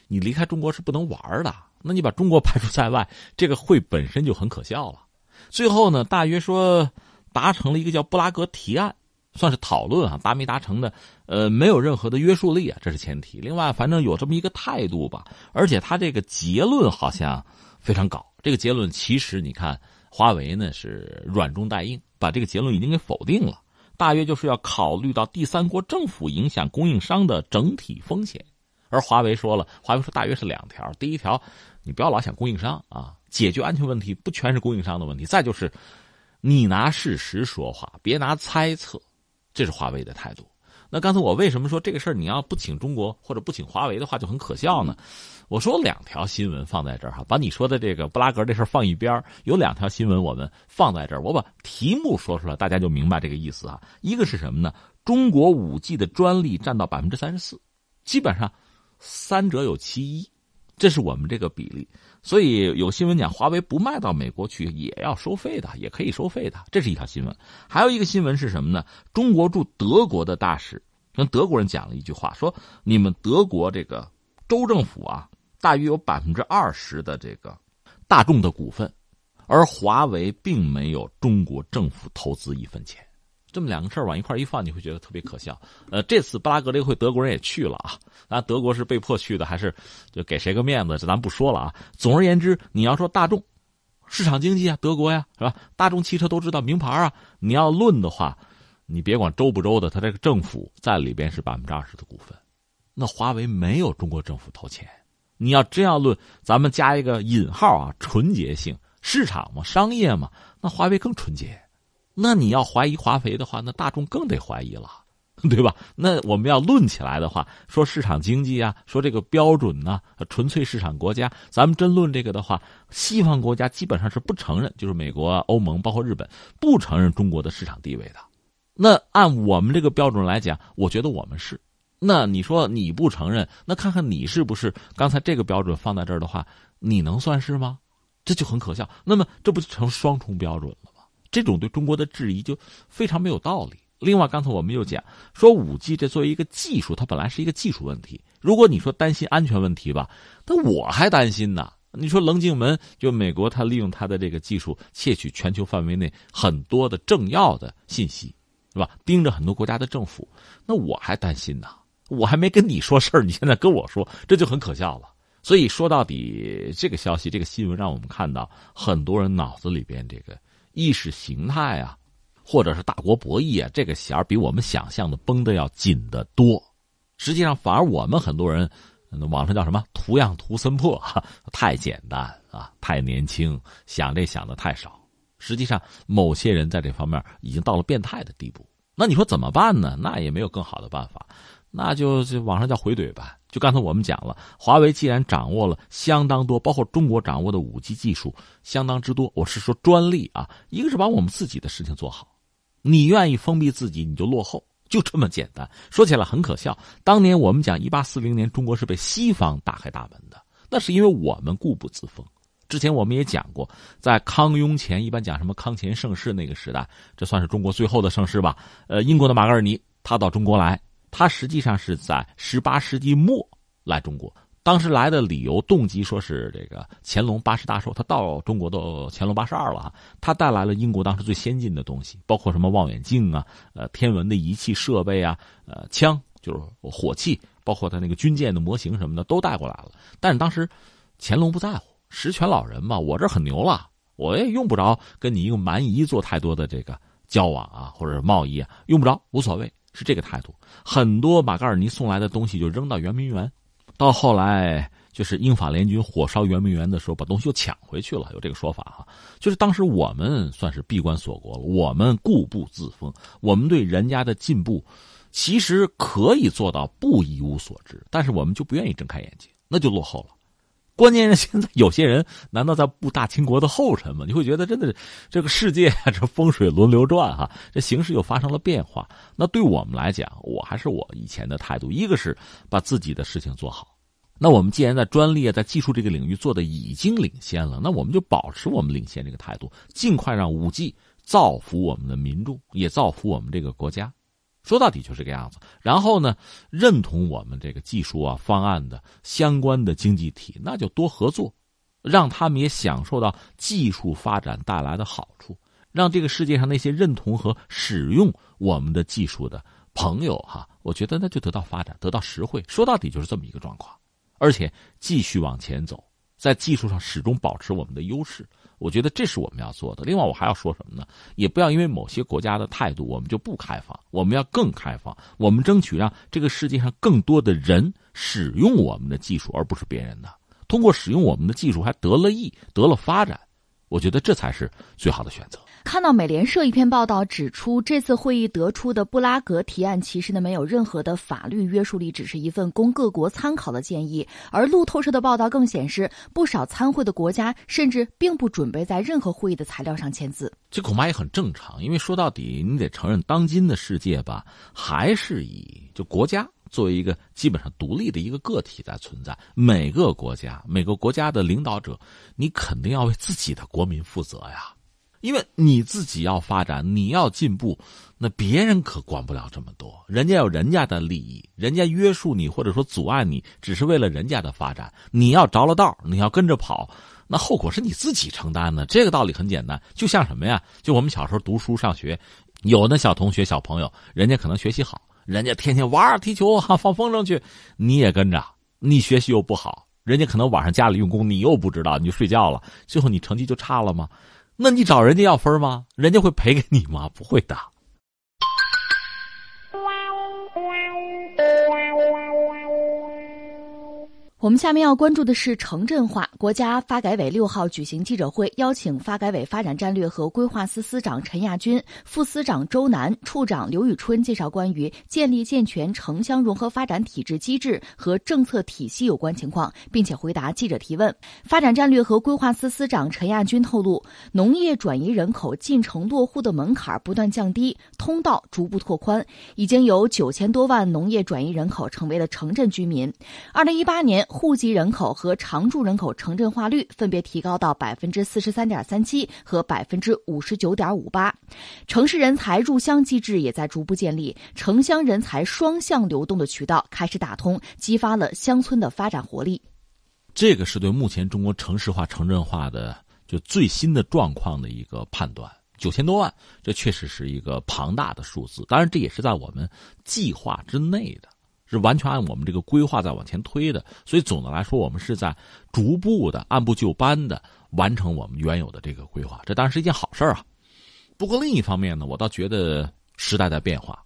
你离开中国是不能玩的。那你把中国排除在外，这个会本身就很可笑了。最后呢，大约说达成了一个叫布拉格提案，算是讨论啊，达没达成的，呃，没有任何的约束力啊，这是前提。另外，反正有这么一个态度吧，而且他这个结论好像非常高。这个结论其实你看。华为呢是软中带硬，把这个结论已经给否定了。大约就是要考虑到第三国政府影响供应商的整体风险。而华为说了，华为说大约是两条：第一条，你不要老想供应商啊，解决安全问题不全是供应商的问题；再就是，你拿事实说话，别拿猜测。这是华为的态度。那刚才我为什么说这个事儿你要不请中国或者不请华为的话就很可笑呢？我说两条新闻放在这儿哈，把你说的这个布拉格这事儿放一边儿有两条新闻我们放在这儿，我把题目说出来，大家就明白这个意思啊。一个是什么呢？中国五 G 的专利占到百分之三十四，基本上三者有其一，这是我们这个比例。所以有新闻讲华为不卖到美国去也要收费的，也可以收费的，这是一条新闻。还有一个新闻是什么呢？中国驻德国的大使。跟德国人讲了一句话，说你们德国这个州政府啊，大约有百分之二十的这个大众的股份，而华为并没有中国政府投资一分钱。这么两个事儿往一块一放，你会觉得特别可笑。呃，这次布拉格这个会，德国人也去了啊，那德国是被迫去的，还是就给谁个面子？这咱不说了啊。总而言之，你要说大众市场经济啊，德国呀，是吧？大众汽车都知道名牌啊，你要论的话。你别管周不周的，他这个政府在里边是百分之二十的股份，那华为没有中国政府投钱。你要真要论，咱们加一个引号啊，纯洁性市场嘛，商业嘛，那华为更纯洁。那你要怀疑华为的话，那大众更得怀疑了，对吧？那我们要论起来的话，说市场经济啊，说这个标准呢，纯粹市场国家，咱们真论这个的话，西方国家基本上是不承认，就是美国、欧盟包括日本不承认中国的市场地位的。那按我们这个标准来讲，我觉得我们是。那你说你不承认，那看看你是不是？刚才这个标准放在这儿的话，你能算是吗？这就很可笑。那么这不就成双重标准了？这种对中国的质疑就非常没有道理。另外，刚才我们又讲说五 G 这作为一个技术，它本来是一个技术问题。如果你说担心安全问题吧，那我还担心呢。你说棱镜门，就美国它利用它的这个技术窃取全球范围内很多的政要的信息。是吧？盯着很多国家的政府，那我还担心呢。我还没跟你说事儿，你现在跟我说，这就很可笑了。所以说到底，这个消息、这个新闻让我们看到，很多人脑子里边这个意识形态啊，或者是大国博弈啊，这个弦儿比我们想象的绷得要紧得多。实际上，反而我们很多人，网上叫什么“图样图森破”，太简单啊，太年轻，想这想的太少。实际上，某些人在这方面已经到了变态的地步。那你说怎么办呢？那也没有更好的办法，那就就网上叫回怼吧。就刚才我们讲了，华为既然掌握了相当多，包括中国掌握的五 G 技术相当之多，我是说专利啊。一个是把我们自己的事情做好，你愿意封闭自己，你就落后，就这么简单。说起来很可笑，当年我们讲一八四零年中国是被西方打开大门的，那是因为我们固步自封。之前我们也讲过，在康雍乾，一般讲什么康乾盛世那个时代，这算是中国最后的盛世吧。呃，英国的马格尔尼他到中国来，他实际上是在十八世纪末来中国。当时来的理由动机说是这个乾隆八十大寿，他到中国都乾隆八十二了，他带来了英国当时最先进的东西，包括什么望远镜啊、呃天文的仪器设备啊、呃枪就是火器，包括他那个军舰的模型什么的都带过来了。但是当时乾隆不在乎。实权老人嘛，我这很牛了，我也用不着跟你一个蛮夷做太多的这个交往啊，或者是贸易啊，用不着，无所谓，是这个态度。很多马格尔尼送来的东西就扔到圆明园，到后来就是英法联军火烧圆明园的时候，把东西又抢回去了，有这个说法哈。就是当时我们算是闭关锁国了，我们固步自封，我们对人家的进步其实可以做到不一无所知，但是我们就不愿意睁开眼睛，那就落后了。关键是现在有些人难道在步大清国的后尘吗？你会觉得真的是这个世界这风水轮流转哈，这形势又发生了变化。那对我们来讲，我还是我以前的态度，一个是把自己的事情做好。那我们既然在专利啊，在技术这个领域做的已经领先了，那我们就保持我们领先这个态度，尽快让五 G 造福我们的民众，也造福我们这个国家。说到底就这个样子。然后呢，认同我们这个技术啊方案的相关的经济体，那就多合作，让他们也享受到技术发展带来的好处，让这个世界上那些认同和使用我们的技术的朋友哈，我觉得那就得到发展，得到实惠。说到底就是这么一个状况，而且继续往前走，在技术上始终保持我们的优势。我觉得这是我们要做的。另外，我还要说什么呢？也不要因为某些国家的态度，我们就不开放。我们要更开放，我们争取让这个世界上更多的人使用我们的技术，而不是别人的。通过使用我们的技术，还得了益，得了发展。我觉得这才是最好的选择。看到美联社一篇报道指出，这次会议得出的布拉格提案其实呢没有任何的法律约束力，只是一份供各国参考的建议。而路透社的报道更显示，不少参会的国家甚至并不准备在任何会议的材料上签字。这恐怕也很正常，因为说到底，你得承认，当今的世界吧，还是以就国家作为一个基本上独立的一个个体在存在。每个国家，每个国家的领导者，你肯定要为自己的国民负责呀。因为你自己要发展，你要进步，那别人可管不了这么多。人家有人家的利益，人家约束你或者说阻碍你，只是为了人家的发展。你要着了道，你要跟着跑，那后果是你自己承担的。这个道理很简单，就像什么呀？就我们小时候读书上学，有的小同学、小朋友，人家可能学习好，人家天天玩踢球哈，放风筝去，你也跟着，你学习又不好，人家可能晚上家里用功，你又不知道，你就睡觉了，最后你成绩就差了吗？那你找人家要分吗？人家会赔给你吗？不会的。我们下面要关注的是城镇化。国家发改委六号举行记者会，邀请发改委发展战略和规划司司长陈亚军、副司长周南、处长刘宇春介绍关于建立健全城乡融合发展体制机制和政策体系有关情况，并且回答记者提问。发展战略和规划司司长陈亚军透露，农业转移人口进城落户的门槛不断降低，通道逐步拓宽，已经有九千多万农业转移人口成为了城镇居民。二零一八年。户籍人口和常住人口城镇化率分别提高到百分之四十三点三七和百分之五十九点五八，城市人才入乡机制也在逐步建立，城乡人才双向流动的渠道开始打通，激发了乡村的发展活力。这个是对目前中国城市化、城镇化的就最新的状况的一个判断。九千多万，这确实是一个庞大的数字，当然这也是在我们计划之内的。是完全按我们这个规划在往前推的，所以总的来说，我们是在逐步的按部就班的完成我们原有的这个规划，这当然是一件好事啊。不过另一方面呢，我倒觉得时代在变化，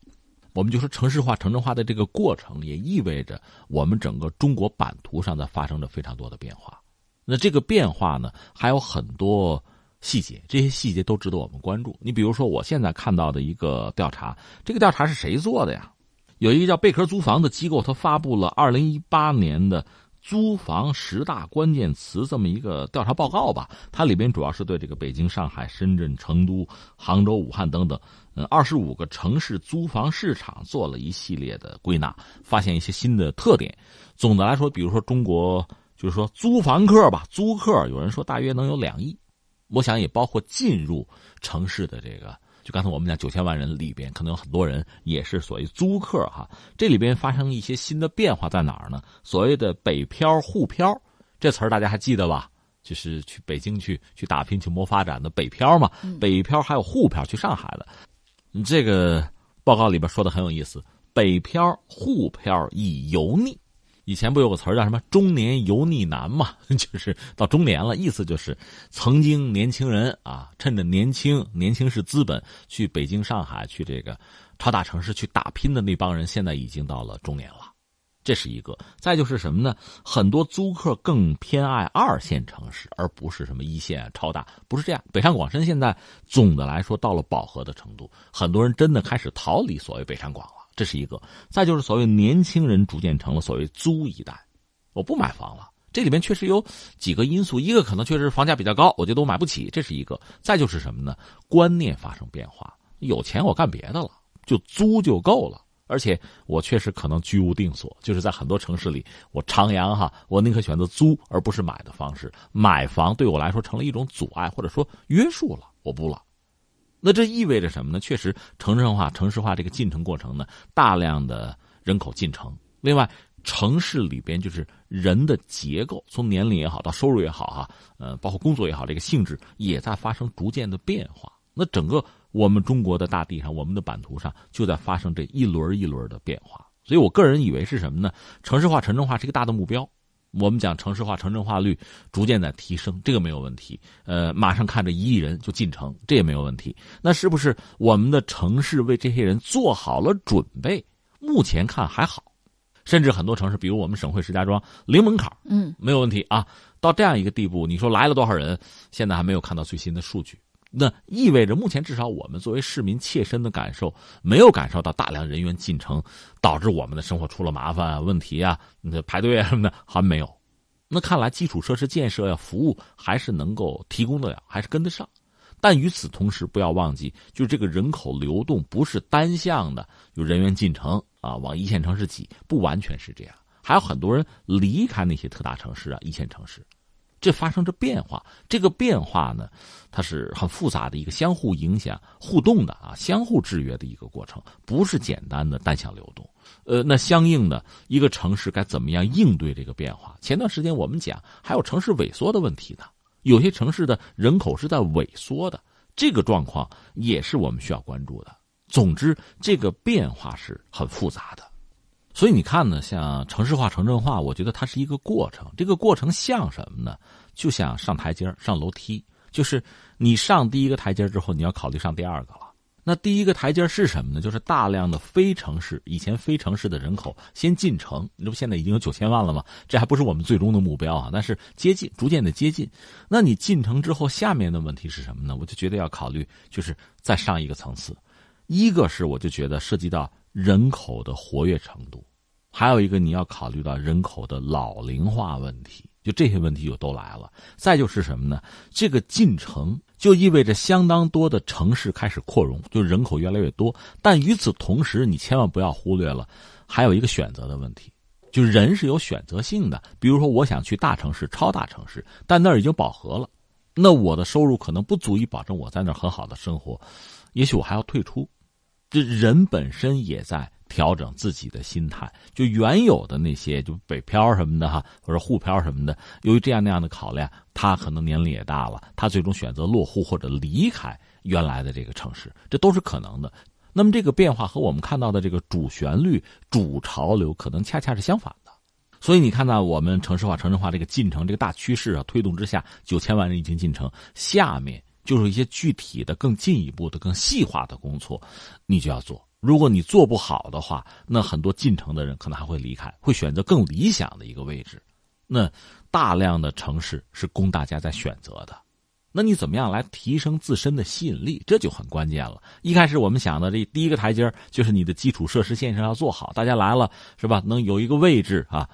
我们就说城市化、城镇化的这个过程，也意味着我们整个中国版图上在发生着非常多的变化。那这个变化呢，还有很多细节，这些细节都值得我们关注。你比如说，我现在看到的一个调查，这个调查是谁做的呀？有一个叫贝壳租房的机构，他发布了二零一八年的租房十大关键词这么一个调查报告吧。它里边主要是对这个北京、上海、深圳、成都、杭州、武汉等等，嗯，二十五个城市租房市场做了一系列的归纳，发现一些新的特点。总的来说，比如说中国，就是说租房客吧，租客有人说大约能有两亿，我想也包括进入城市的这个。就刚才我们讲九千万人里边，可能有很多人也是所谓租客哈。这里边发生一些新的变化在哪儿呢？所谓的北漂、沪漂这词儿大家还记得吧？就是去北京去去打拼、去谋发展的北漂嘛。北漂还有沪漂去上海的。这个报告里边说的很有意思，北漂、沪漂已油腻。以前不有个词儿叫什么“中年油腻男”嘛？就是到中年了，意思就是曾经年轻人啊，趁着年轻，年轻是资本，去北京、上海，去这个超大城市去打拼的那帮人，现在已经到了中年了。这是一个。再就是什么呢？很多租客更偏爱二线城市，而不是什么一线超大，不是这样。北上广深现在总的来说到了饱和的程度，很多人真的开始逃离所谓北上广了。这是一个，再就是所谓年轻人逐渐成了所谓租一代，我不买房了。这里面确实有几个因素，一个可能确实房价比较高，我觉得我买不起，这是一个。再就是什么呢？观念发生变化，有钱我干别的了，就租就够了。而且我确实可能居无定所，就是在很多城市里，我徜徉哈，我宁可选择租而不是买的方式。买房对我来说成了一种阻碍或者说约束了，我不了。那这意味着什么呢？确实，城镇化、城市化这个进程过程呢，大量的人口进城。另外，城市里边就是人的结构，从年龄也好，到收入也好，哈，呃，包括工作也好，这个性质也在发生逐渐的变化。那整个我们中国的大地上，我们的版图上，就在发生这一轮一轮的变化。所以我个人以为是什么呢？城市化、城镇化是一个大的目标。我们讲城市化、城镇化率逐渐在提升，这个没有问题。呃，马上看着一亿人就进城，这也没有问题。那是不是我们的城市为这些人做好了准备？目前看还好，甚至很多城市，比如我们省会石家庄，零门槛，嗯，没有问题啊。到这样一个地步，你说来了多少人？现在还没有看到最新的数据。那意味着目前至少我们作为市民切身的感受，没有感受到大量人员进城导致我们的生活出了麻烦问题啊，那排队啊什么的还没有。那看来基础设施建设呀，服务还是能够提供的了，还是跟得上。但与此同时，不要忘记，就这个人口流动不是单向的，有人员进城啊，往一线城市挤，不完全是这样，还有很多人离开那些特大城市啊，一线城市。这发生着变化，这个变化呢，它是很复杂的一个相互影响、互动的啊，相互制约的一个过程，不是简单的单向流动。呃，那相应的一个城市该怎么样应对这个变化？前段时间我们讲还有城市萎缩的问题呢，有些城市的人口是在萎缩的，这个状况也是我们需要关注的。总之，这个变化是很复杂的。所以你看呢，像城市化、城镇化，我觉得它是一个过程。这个过程像什么呢？就像上台阶上楼梯。就是你上第一个台阶之后，你要考虑上第二个了。那第一个台阶是什么呢？就是大量的非城市，以前非城市的人口先进城。你这不现在已经有九千万了吗？这还不是我们最终的目标啊，但是接近，逐渐的接近。那你进城之后，下面的问题是什么呢？我就觉得要考虑，就是再上一个层次。一个是我就觉得涉及到。人口的活跃程度，还有一个你要考虑到人口的老龄化问题，就这些问题就都来了。再就是什么呢？这个进程就意味着相当多的城市开始扩容，就人口越来越多。但与此同时，你千万不要忽略了，还有一个选择的问题，就人是有选择性的。比如说，我想去大城市、超大城市，但那儿已经饱和了，那我的收入可能不足以保证我在那儿很好的生活，也许我还要退出。这人本身也在调整自己的心态，就原有的那些就北漂什么的哈，或者沪漂什么的，由于这样那样的考量，他可能年龄也大了，他最终选择落户或者离开原来的这个城市，这都是可能的。那么这个变化和我们看到的这个主旋律、主潮流可能恰恰是相反的。所以你看到我们城市化、城镇化这个进程、这个大趋势啊推动之下，九千万人已经进城，下面。就是一些具体的、更进一步的、更细化的工作，你就要做。如果你做不好的话，那很多进城的人可能还会离开，会选择更理想的一个位置。那大量的城市是供大家在选择的，那你怎么样来提升自身的吸引力？这就很关键了。一开始我们想的这第一个台阶就是你的基础设施建设要做好，大家来了是吧？能有一个位置啊，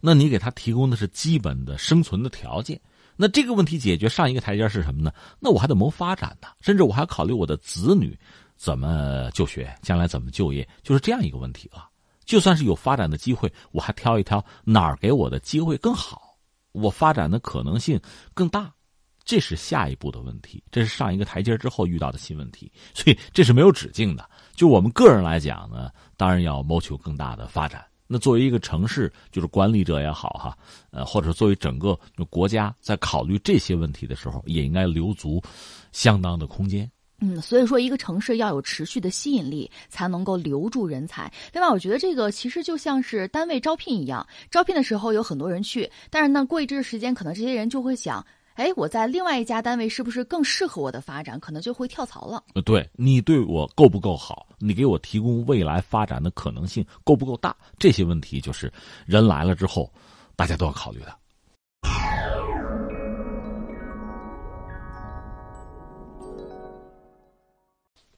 那你给他提供的是基本的生存的条件。那这个问题解决上一个台阶是什么呢？那我还得谋发展呢，甚至我还考虑我的子女怎么就学，将来怎么就业，就是这样一个问题了。就算是有发展的机会，我还挑一挑哪儿给我的机会更好，我发展的可能性更大，这是下一步的问题。这是上一个台阶之后遇到的新问题，所以这是没有止境的。就我们个人来讲呢，当然要谋求更大的发展。那作为一个城市，就是管理者也好哈，呃，或者作为整个国家在考虑这些问题的时候，也应该留足相当的空间。嗯，所以说一个城市要有持续的吸引力，才能够留住人才。另外，我觉得这个其实就像是单位招聘一样，招聘的时候有很多人去，但是呢，过一阵时间，可能这些人就会想。哎，我在另外一家单位是不是更适合我的发展？可能就会跳槽了。对你对我够不够好？你给我提供未来发展的可能性够不够大？这些问题就是人来了之后，大家都要考虑的。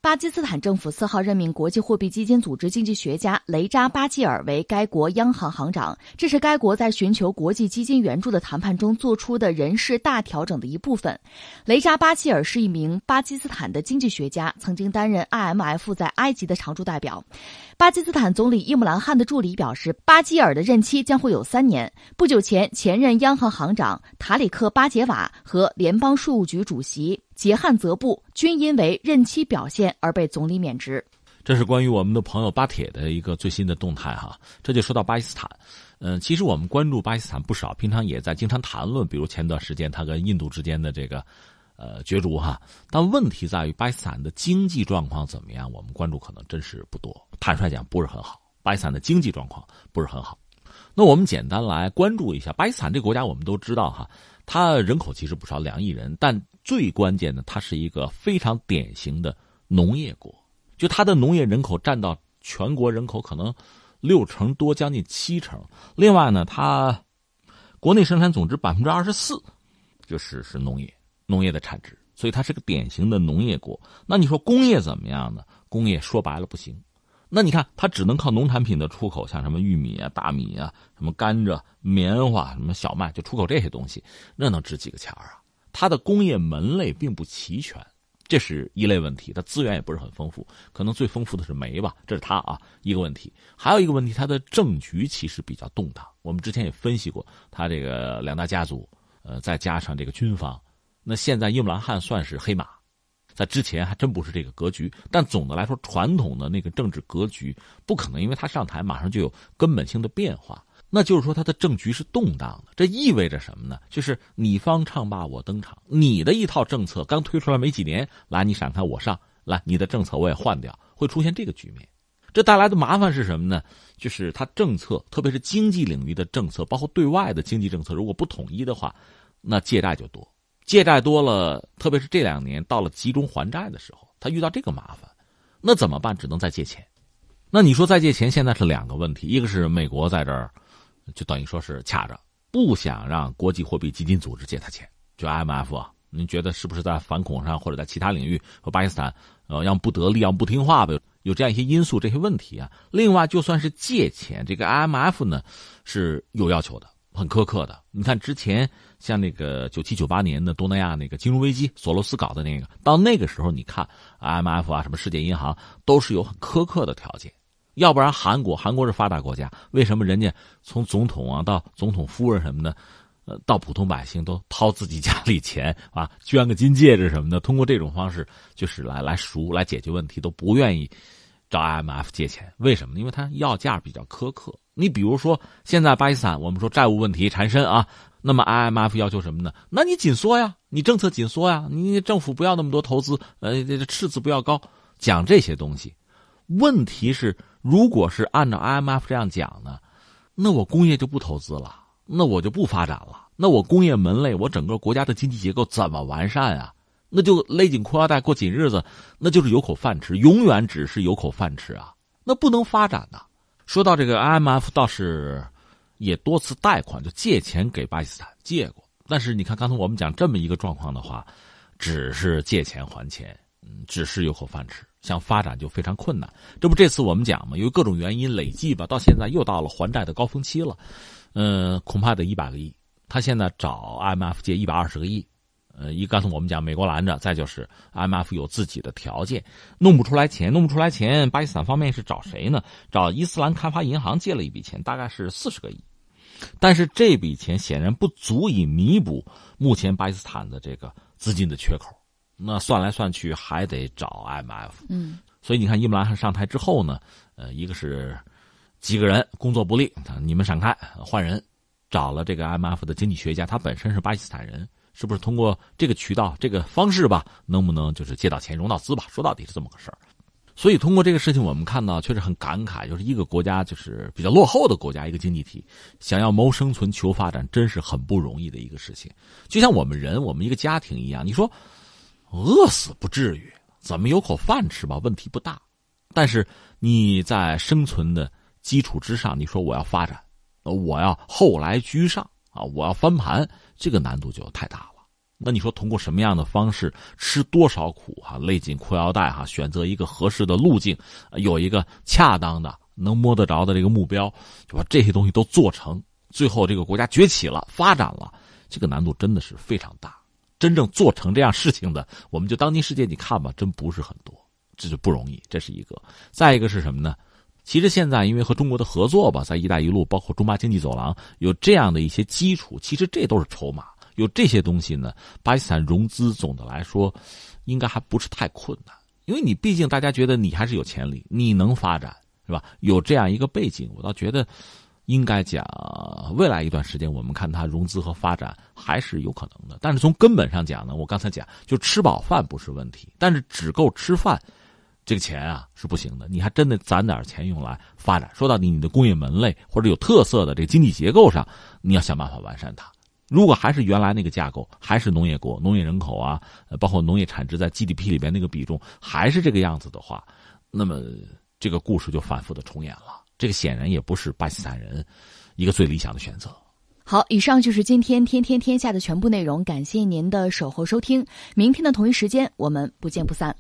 巴基斯坦政府四号任命国际货币基金组织经济学家雷扎巴基尔为该国央行行长，这是该国在寻求国际基金援助的谈判中做出的人事大调整的一部分。雷扎巴基尔是一名巴基斯坦的经济学家，曾经担任 IMF 在埃及的常驻代表。巴基斯坦总理伊姆兰汗的助理表示，巴基尔的任期将会有三年。不久前，前任央行行长塔里克巴杰瓦和联邦税务局主席。结汉泽布均因为任期表现而被总理免职。这是关于我们的朋友巴铁的一个最新的动态哈。这就说到巴基斯坦，嗯，其实我们关注巴基斯坦不少，平常也在经常谈论，比如前段时间他跟印度之间的这个呃角逐哈。但问题在于巴基斯坦的经济状况怎么样，我们关注可能真是不多。坦率讲，不是很好。巴基斯坦的经济状况不是很好。那我们简单来关注一下巴基斯坦这个国家，我们都知道哈，它人口其实不少，两亿人，但最关键的，它是一个非常典型的农业国。就它的农业人口占到全国人口可能六成多，将近七成。另外呢，它国内生产总值百分之二十四，就是是农业，农业的产值，所以它是个典型的农业国。那你说工业怎么样呢？工业说白了不行。那你看，它只能靠农产品的出口，像什么玉米啊、大米啊、什么甘蔗、棉花、什么小麦，就出口这些东西，那能值几个钱啊？它的工业门类并不齐全。这是一类问题，它资源也不是很丰富，可能最丰富的是煤吧，这是它啊一个问题。还有一个问题，它的政局其实比较动荡。我们之前也分析过，它这个两大家族，呃，再加上这个军方，那现在伊姆兰汗算是黑马，在之前还真不是这个格局。但总的来说，传统的那个政治格局不可能，因为他上台马上就有根本性的变化。那就是说，他的政局是动荡的，这意味着什么呢？就是你方唱罢我登场，你的一套政策刚推出来没几年，来你闪开我上，来你的政策我也换掉，会出现这个局面。这带来的麻烦是什么呢？就是他政策，特别是经济领域的政策，包括对外的经济政策，如果不统一的话，那借债就多，借债多了，特别是这两年到了集中还债的时候，他遇到这个麻烦，那怎么办？只能再借钱。那你说再借钱，现在是两个问题，一个是美国在这儿。就等于说是掐着，不想让国际货币基金组织借他钱，就 IMF 啊？您觉得是不是在反恐上或者在其他领域和巴基斯坦，呃，要不得力，要不听话呗？有这样一些因素，这些问题啊。另外，就算是借钱，这个 IMF 呢是有要求的，很苛刻的。你看之前像那个九七九八年的东南亚那个金融危机，索罗斯搞的那个，到那个时候，你看 IMF 啊，什么世界银行都是有很苛刻的条件。要不然韩国，韩国是发达国家，为什么人家从总统啊到总统夫人什么的，呃，到普通百姓都掏自己家里钱啊，捐个金戒指什么的，通过这种方式就是来来赎来解决问题，都不愿意找 IMF 借钱，为什么？因为他要价比较苛刻。你比如说现在巴基斯坦，我们说债务问题缠身啊，那么 IMF 要求什么呢？那你紧缩呀，你政策紧缩呀，你政府不要那么多投资，呃，这赤字不要高，讲这些东西。问题是。如果是按照 IMF 这样讲呢，那我工业就不投资了，那我就不发展了，那我工业门类，我整个国家的经济结构怎么完善啊？那就勒紧裤腰带过紧日子，那就是有口饭吃，永远只是有口饭吃啊，那不能发展呐。说到这个 IMF 倒是也多次贷款，就借钱给巴基斯坦借过，但是你看刚才我们讲这么一个状况的话，只是借钱还钱，嗯，只是有口饭吃。想发展就非常困难，这不这次我们讲嘛，由于各种原因累计吧，到现在又到了还债的高峰期了，嗯，恐怕得一百个亿。他现在找 IMF 借一百二十个亿，呃，一刚才我们讲美国拦着，再就是 IMF 有自己的条件，弄不出来钱，弄不出来钱，巴基斯坦方面是找谁呢？找伊斯兰开发银行借了一笔钱，大概是四十个亿，但是这笔钱显然不足以弥补目前巴基斯坦的这个资金的缺口。那算来算去还得找 IMF，嗯，所以你看伊姆兰汗上台之后呢，呃，一个是几个人工作不力，你们闪开换人，找了这个 IMF 的经济学家，他本身是巴基斯坦人，是不是通过这个渠道、这个方式吧，能不能就是借到钱、融到资吧？说到底是这么个事儿。所以通过这个事情，我们看到确实很感慨，就是一个国家就是比较落后的国家，一个经济体想要谋生存、求发展，真是很不容易的一个事情。就像我们人、我们一个家庭一样，你说。饿死不至于，怎么有口饭吃吧？问题不大，但是你在生存的基础之上，你说我要发展，我要后来居上啊，我要翻盘，这个难度就太大了。那你说通过什么样的方式，吃多少苦哈，勒紧裤腰带哈，选择一个合适的路径，有一个恰当的能摸得着的这个目标，就把这些东西都做成，最后这个国家崛起了，发展了，这个难度真的是非常大。真正做成这样事情的，我们就当今世界，你看吧，真不是很多，这就不容易。这是一个。再一个是什么呢？其实现在因为和中国的合作吧，在“一带一路”包括中巴经济走廊有这样的一些基础，其实这都是筹码。有这些东西呢，巴基斯坦融资总的来说，应该还不是太困难，因为你毕竟大家觉得你还是有潜力，你能发展，是吧？有这样一个背景，我倒觉得。应该讲，未来一段时间，我们看它融资和发展还是有可能的。但是从根本上讲呢，我刚才讲，就吃饱饭不是问题，但是只够吃饭，这个钱啊是不行的。你还真得攒点钱用来发展。说到底，你的工业门类或者有特色的这个经济结构上，你要想办法完善它。如果还是原来那个架构，还是农业国、农业人口啊，包括农业产值在 GDP 里边那个比重还是这个样子的话，那么这个故事就反复的重演了。这个显然也不是巴基斯坦人一个最理想的选择。好，以上就是今天天天天下的全部内容，感谢您的守候收听。明天的同一时间，我们不见不散。